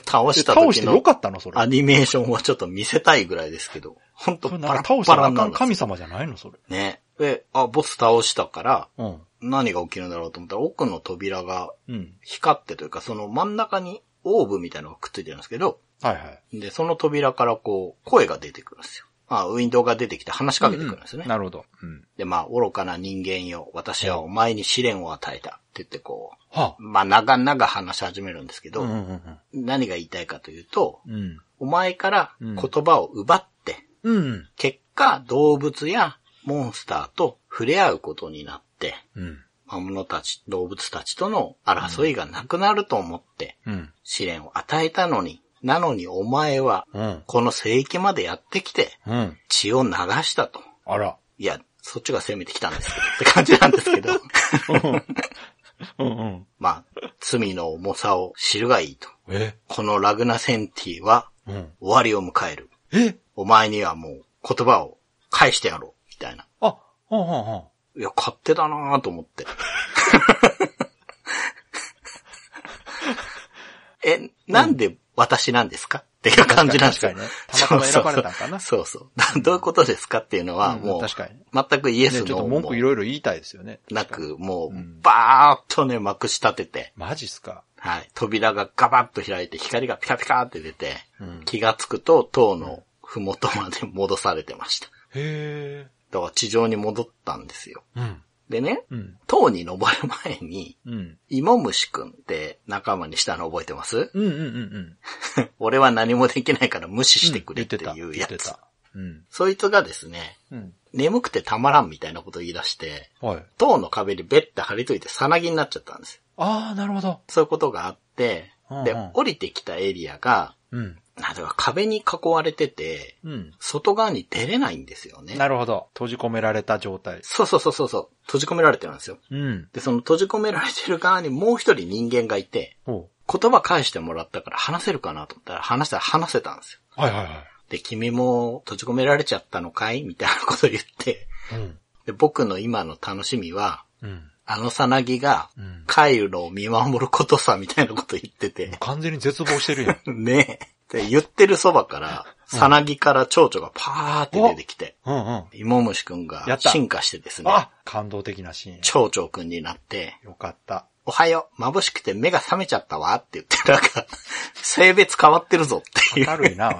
倒えした時倒してよのかったの、それ。アニメーションはちょっと見せたいぐらいですけど、ほんとそれバラなんか倒したら神様じゃないの、それ。ね。で、あ、ボス倒したから、うん。何が起きるんだろうと思ったら、奥の扉がうん。光ってというか、その真ん中にオーブみたいなのがくっついてるんですけど、はいはい。で、その扉からこう、声が出てくるんですよ。あ、ウィンドウが出てきて話しかけてくるんですね。なるほど。うん。で、まあ、愚かな人間よ、私はお前に試練を与えた。って言ってこはう、まあ、長々話し始めるんですけあ。ど、うんうん何が言いたいかというと、うん。うん。お前からうん言葉を奪って、うん。結果、動物やモンスターと触れ合うことになって、うん。魔物たち、動物たちとの争いがなくなると思って、うん。試練を与えたのに、なのにお前は、うん。この聖域までやってきて、うん。血を流したと。あら。いや、そっちが攻めてきたんですけど、って感じなんですけど。[LAUGHS] うんうん。まあ、罪の重さを知るがいいと。え？このラグナセンティはうん。終わりを迎える。え？お前にはもう言葉を返してやろう。みたいな。あ、はんはんはん。いや、勝手だなぁと思って。[LAUGHS] え、なんで私なんですか？っていう感じなんですよ確かにね。たまたま選ばれたんかな？そうそうそう。[LAUGHS] どういうことですかっていうのは、うんもう、確かに全くイエね、ちょっとスの文句いろいろ言いたいですよね。なく、もう、んバーっとね、まくし立てて、マジっすか？はい。扉がガバッと開いて、光がピカピカって出て、うん気がつくと、塔のふもとまで戻されてました。へだから地上に戻ったんですよ。え。うん。でね、うん。塔に登る前に、うん。芋虫くんって仲間にしたの覚えてます？うんうんうんうん。[LAUGHS] 俺は何もできないから無視してくれって言いうやつ。そいつがですね、うん。眠くてたまらんみたいなことを言い出して、はい。塔の壁にベッて張り付いてさなぎになっちゃったんですよ。ああ、なるほど。そういうことがあって、でうんうん、降りてきたエリアが、うん。なんていうか壁に囲われてて、うん。外側に出れないんですよね。なるほど。閉じ込められた状態。そうそうそうそうそう。閉じ込められてるんですよ。うん。で、その閉じ込められてる側にもう一人人間がいて。言葉返してもらったから話せるかなと思ったら話したら話せたんですよ。はいはいはい。で、君も閉じ込められちゃったのかい？みたいなことを言って、うん。で、僕の今の楽しみは、うん。あのさなぎがうん、帰るのを見守ることさ、みたいなこと言ってて、完全に絶望してるやん。[LAUGHS] ねえ。で、言ってるそばから、さなぎから蝶々がパーって出てきて、うんうん。芋虫くんがやった進化してですね、あ感動的なシーン。蝶々くんになって、よかった。おはよう、眩しくて目が覚めちゃったわって言って、なんか、性別変わってるぞっていう。明るいな、おい。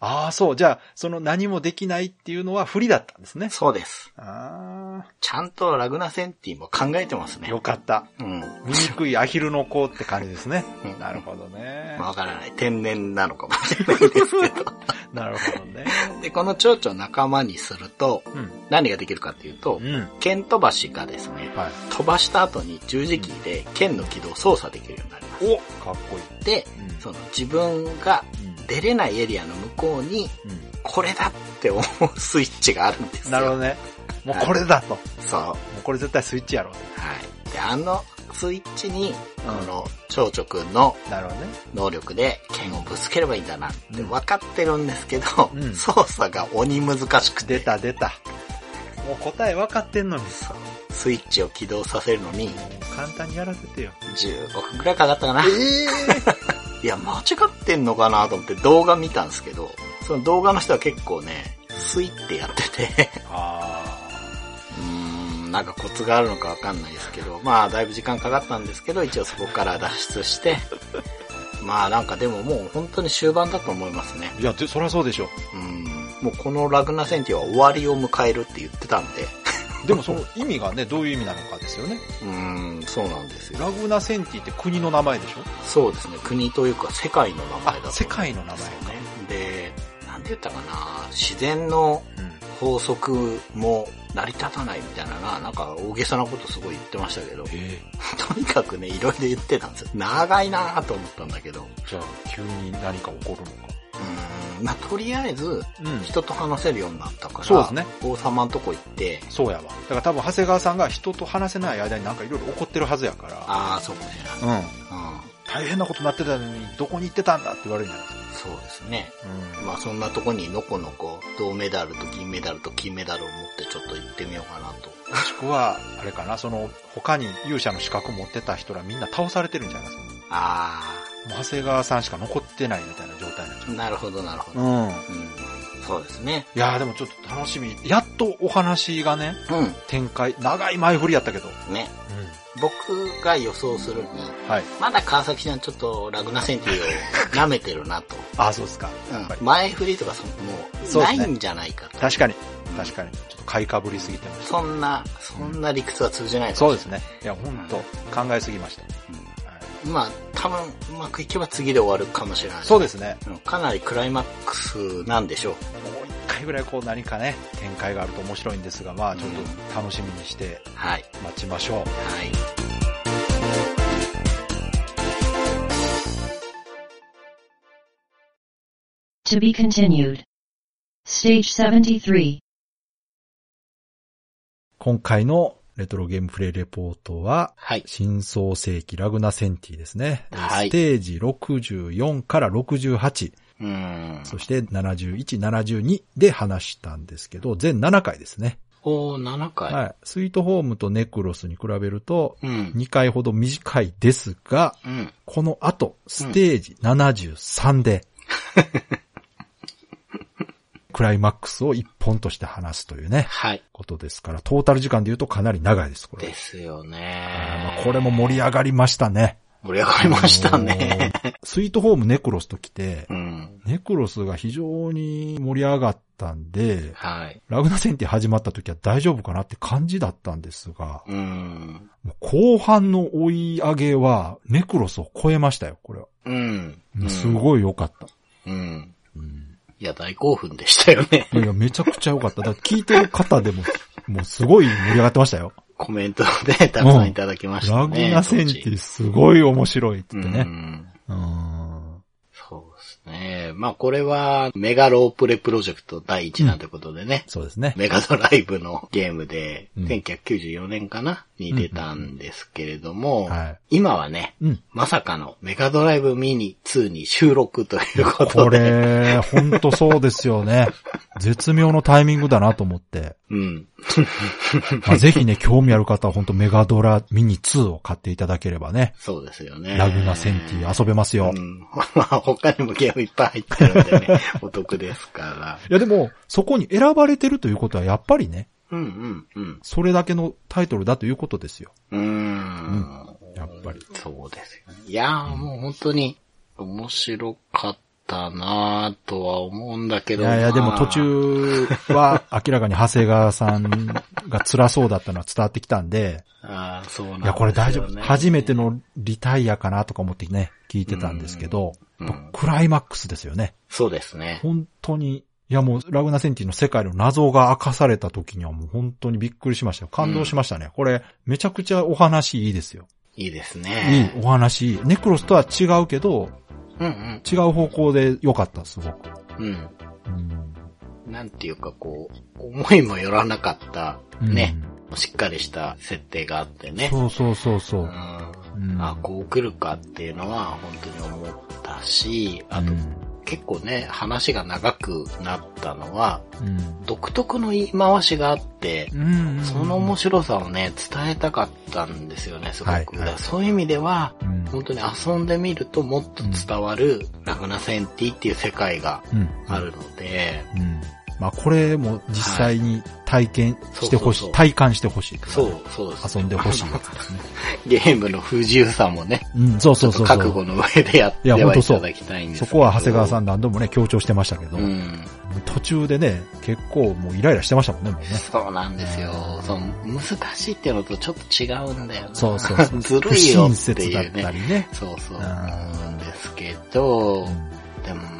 ああ、そう。じゃあ、その何もできないっていうのは不利だったんですね。そうです。あちゃんとラグナセンティも考えてますあ、ね。よかった。うん。醜いアヒルの子って感じですねう。んなるほどねまあ。わからない。天然なのかもしれないですけど。[LAUGHS] なるほどね。で、この蝶々を仲間にすると、うん。何ができるかっていうとう、ん。剣飛ばしがですね、はい。飛ばした後に十字キーで剣の軌道を操作できるようになります。おかっこいい。で、うんその自分がうん。出れないエリアの向こうに、うん。これだって思うスイッチがあるんですよ。なるほどね。もうこれだと。もそう。うこれ絶対スイッチやろうはい。で、あのスイッチに、うんこの蝶々くんのと。なるほどね。能力で剣をぶつければいいんだなって分かってるんですけど、うん操作が鬼難しくて出、た出た。もう答え分かってんのに。そうスイッチを起動させるのに簡単にやらせてよ。15分くらいかかったかな。え [LAUGHS] いや、間違ってんのかなと思って動画見たんですけど、その動画の人は結構ね、スイってやってて、あうーん、なんかコツがあるのかわかんないですけど、まあだいぶ時間かかったんですけど、一応そこから脱出して、まあなんかでももう本当に終盤だと思いますね。あ。いや、でそりゃそうでしょ。うん。もうこのラグナセンティは終わりを迎えるって言ってたんで、でもその意味がね、どういう意味なのかですよね。うーん、そうなんですよ。ラグナセンティって国の名前でしょ？そうですね。国というか世界の名前だと思うんあ、ですよ世界の名前か。で、なんて言ったかな、自然のうん。法則も成り立たないみたいなな、なんか大げさなことすごい言ってましたけど、え [LAUGHS] とにかくね、いろいろ言ってたんですよ。長いなぁと思ったんだけど、じゃあ、急に何か起こるのか。ーん、まあ、とりあえず、うん人と話せるようになったから、そうですね王様のとこ行って、そうやわ。だから多分、長谷川さんが人と話せない間になんかいろいろ起こってるはずやから。ああ、そうかもしれない。うん。うん、大変なことなってたのに、どこに行ってたんだって言われるんじゃないですそうですね。か。まあそんなとこにのこのこ銅メダルと銀メダルと金メダルを持ってちょっと行ってみようかなと。もしくは、あれかな、その、他に勇者の資格持ってた人らみんな倒されてるんじゃないですか。もあう長谷川さんしか残ってないみたいな状態なんじあ、なるほどなるほど。ゃう。うん。うん。そうですね。いやーでもちょっと楽しみ。やっとお話がね、う展開、長い前振りやったけど。ん。ね。う僕が予想するに、ん。はい。まだ川崎さんちょっとラグナセンティを [LAUGHS] 舐めてるなと。あ、そうですか。前振りとかそのもそうないんじゃないかと。確かに。うん確かに。ちょっと買いかぶりすぎてました。そんな、そんな理屈は通じないそうですね。いや、ほんと、考えすぎました。はいまあ、多分、うまくいけば次で終わるかもしれない。そうですね。うんかなりクライマックスなんでしょう。もう一回ぐらいこう何かね、展開があると面白いんですが、まあちょっと楽しみにしてはい。待ちましょう。はい。To be continued. Stage 73. 今回のレトロゲームプレイレポートは、はい。新創世紀ラグナセンティですね。はいステージ64から68、うーん。そして71、72で話したんですけど、全7回ですね。おー、7回。はい。スイートホームとネクロスに比べると、うん。2回ほど短いですが、うん。この後、ステージ73で、[LAUGHS] クライマックスを一本として話すというね、はい。ことですから、トータル時間で言うとかなり長いです、これ。ですよあーまねあ。これも盛り上がりましたね。盛り上がりましたね。あのー。スイートホームネクロスと来てう、ん。ネクロスが非常に盛り上がったんで、はい。ラグナセンティ始まった時は大丈夫かなって感じだったんですが、うん。後半の追い上げはネクロスを超えましたよ、これは。うん。すごい良かった。うん。うんいや、大興奮でしたよね。いやめちゃくちゃ良かった。だから聞いてる方でも、もうすごい盛り上がってましたよ。コメントでたくさんいただきましたラね。グナセンティすごい面白いって言ってね。うんうんね。まあこれはメガロープレプロジェクト第1弾ということでね。そうですね。メガドライブのゲームで、うん1994年かな？に出たんですけれども、はい今はね、うん。まさかのメガドライブミニ2に収録ということこで。れ、ほんとそうですよね。[LAUGHS] 絶妙のタイミングだなと思って。うん。まあ、ぜひね、興味ある方はほんとメガドラミニ2を買っていただければね。そうですよね。ラグナセンティ遊べますよ。いうん。[LAUGHS] まあ他にもゲームいっぱい入ってるんでね、[LAUGHS] お得ですから。やでも、そこに選ばれてるということはやっぱりね、うんうんうん。それだけのタイトルだということですよ。うーん。やっぱり。そうですよね。いやーもう本当に面白かったなーとは思うんだけど。いやいや、でもまあ途。中は明らかに長谷川さんが辛そうだったのは伝わってきたんで、ああ、そうなんいや、これ大丈夫。初めてのリタイアかなとか思ってね、聞いてたんですけど、うんクライマックスですよね。そうですね。本当に、いやもう、ラグナセンティの世界の謎が明かされた時にはもう本当にびっくりしましたよ。感動しましたね。これ、めちゃくちゃお話いいですよ。いいですいいね。お話いい。ネクロスとは違うけど、うんうん。違う方向で良かった、すごく。うん。うんなんていうかこう、思いもよらなかった、ね、しっかりした設定があってね。そうそうそうそうう。んうんあ、こう来るかっていうのは本当に思ったし、あと、うん結構ね、話が長くなったのは、うん。独特の言い回しがあって、うんその面白さをね、伝えたかったんですよね、すごく。はいはい。だからそういう意味では、うん。本当に遊んでみるともっと伝わるラグナセンティっていう世界がうん。あるので、うん。まあこれも実際に体験してほしい、そうそうそう体感してほしい。そう、そうです。遊んでほしいやつですね。[LAUGHS] ゲームの不自由さもね、うん、そうそうそう。覚悟の上でやっていただきたいんですそけどこは長谷川さん何度もね、強調してましたけど、うん。途中でね、結構もうイライラしてましたもんね、もうね。そうなんですよ。そう、難しいっていうのとちょっと違うんだよな。そうそうそう。[LAUGHS] ずる不いよ親って切だっいうね。たりね。そうそう。うんなんですけど、うんでも、うん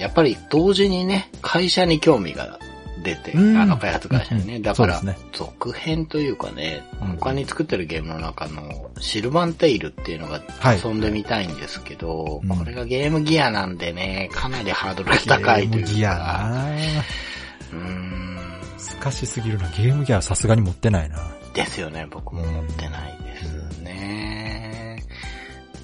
やっぱり同時にね、会社に興味が出て、うんあの開発会社にね。うんだから、続編というかね、うん他に作ってるゲームの中のシルバンテイルっていうのがはい遊んでみたいんですけど、うんこれがゲームギアなんでね、かなりハードルが高いというか。ゲームギアなうーん。難しすぎるな。ゲームギアはさすがに持ってないな。ですよね、僕も持ってないですね。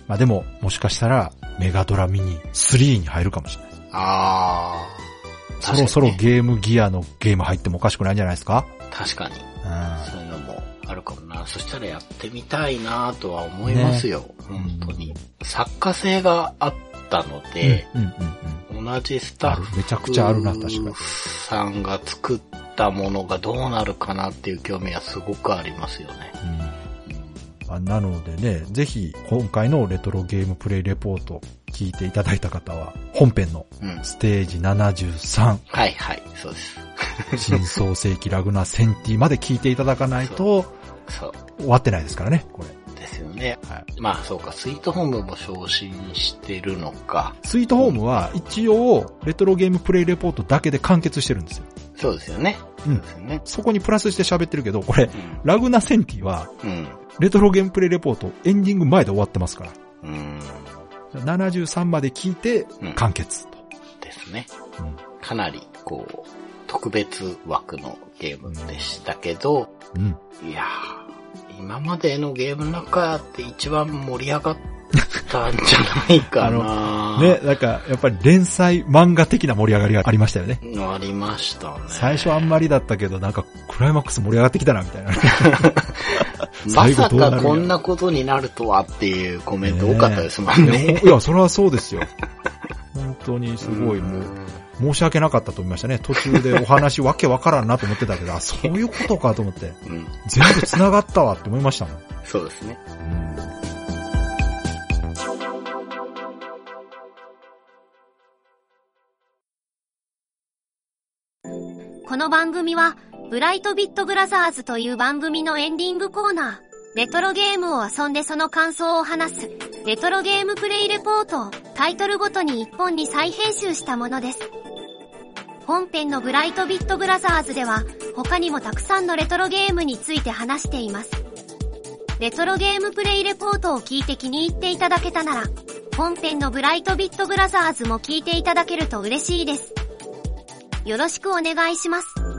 まあでも、もしかしたら、メガドラミニ3に入るかもしれない。あー。そろそろゲームギアのゲーム入ってもおかしくないんじゃないですか？確かに。うそういうのもあるかもな。そしたらやってみたいなとは思いますよ。ね本当に。作家性があったので、ん。うんうん同じスタッあるめちゃくちゃあるな確かにフさんが作ったものがどうなるかなっていう興味はすごくありますよね。うん。うんまあなのでね、ぜひ今回のレトロゲームプレイレポート聞いていただいた方は、本編のうん。ステージ73、はいはい、そうです。新創世紀ラグナセンティまで聞いていただかないと [LAUGHS] そう終わってないですからね、これ。ですよね。はい。まあそうか、スイートホームも昇進してるのか。スイートホームは一応、レトロゲームプレイレポートだけで完結してるんですよ。そうですよね。うんそね。そこにプラスして喋ってるけど、これ、ラグナセンティは、うん。うん。レトロゲームプレイレポートエンディング前で終わってますから。うん。73まで聞いてうん、完結と。ですね。うんかなり、こう、特別枠のゲームでしたけど、うん。いやー、今までのゲームの中で一番盛り上がったんじゃないかなね、なんか、やっぱり連載漫画的な盛り上がりがありましたよね。ありましたね。最初あんまりだったけど、なんか、クライマックス盛り上がってきたな、みたいな。[LAUGHS] まさかこんなことになるとはっていうコメント多かったですもんいね。や、いやそれはそうですよ。本当にすごい、もう、申し訳なかったと思いましたね。途中でお話わけわからんなと思ってたけど、あ、そういうことかと思って、うん。全部繋がったわって思いましたもん。そうですね。この番組は、ブライトビットブラザーズという番組のエンディングコーナー、レトロゲームを遊んでその感想を話す、レトロゲームプレイレポートをタイトルごとに1本に再編集したものです。本編のブライトビットブラザーズでは、他にもたくさんのレトロゲームについて話しています。レトロゲームプレイレポートを聞いて気に入っていただけたなら、本編のブライトビットブラザーズも聞いていただけると嬉しいです。よろしくお願いします。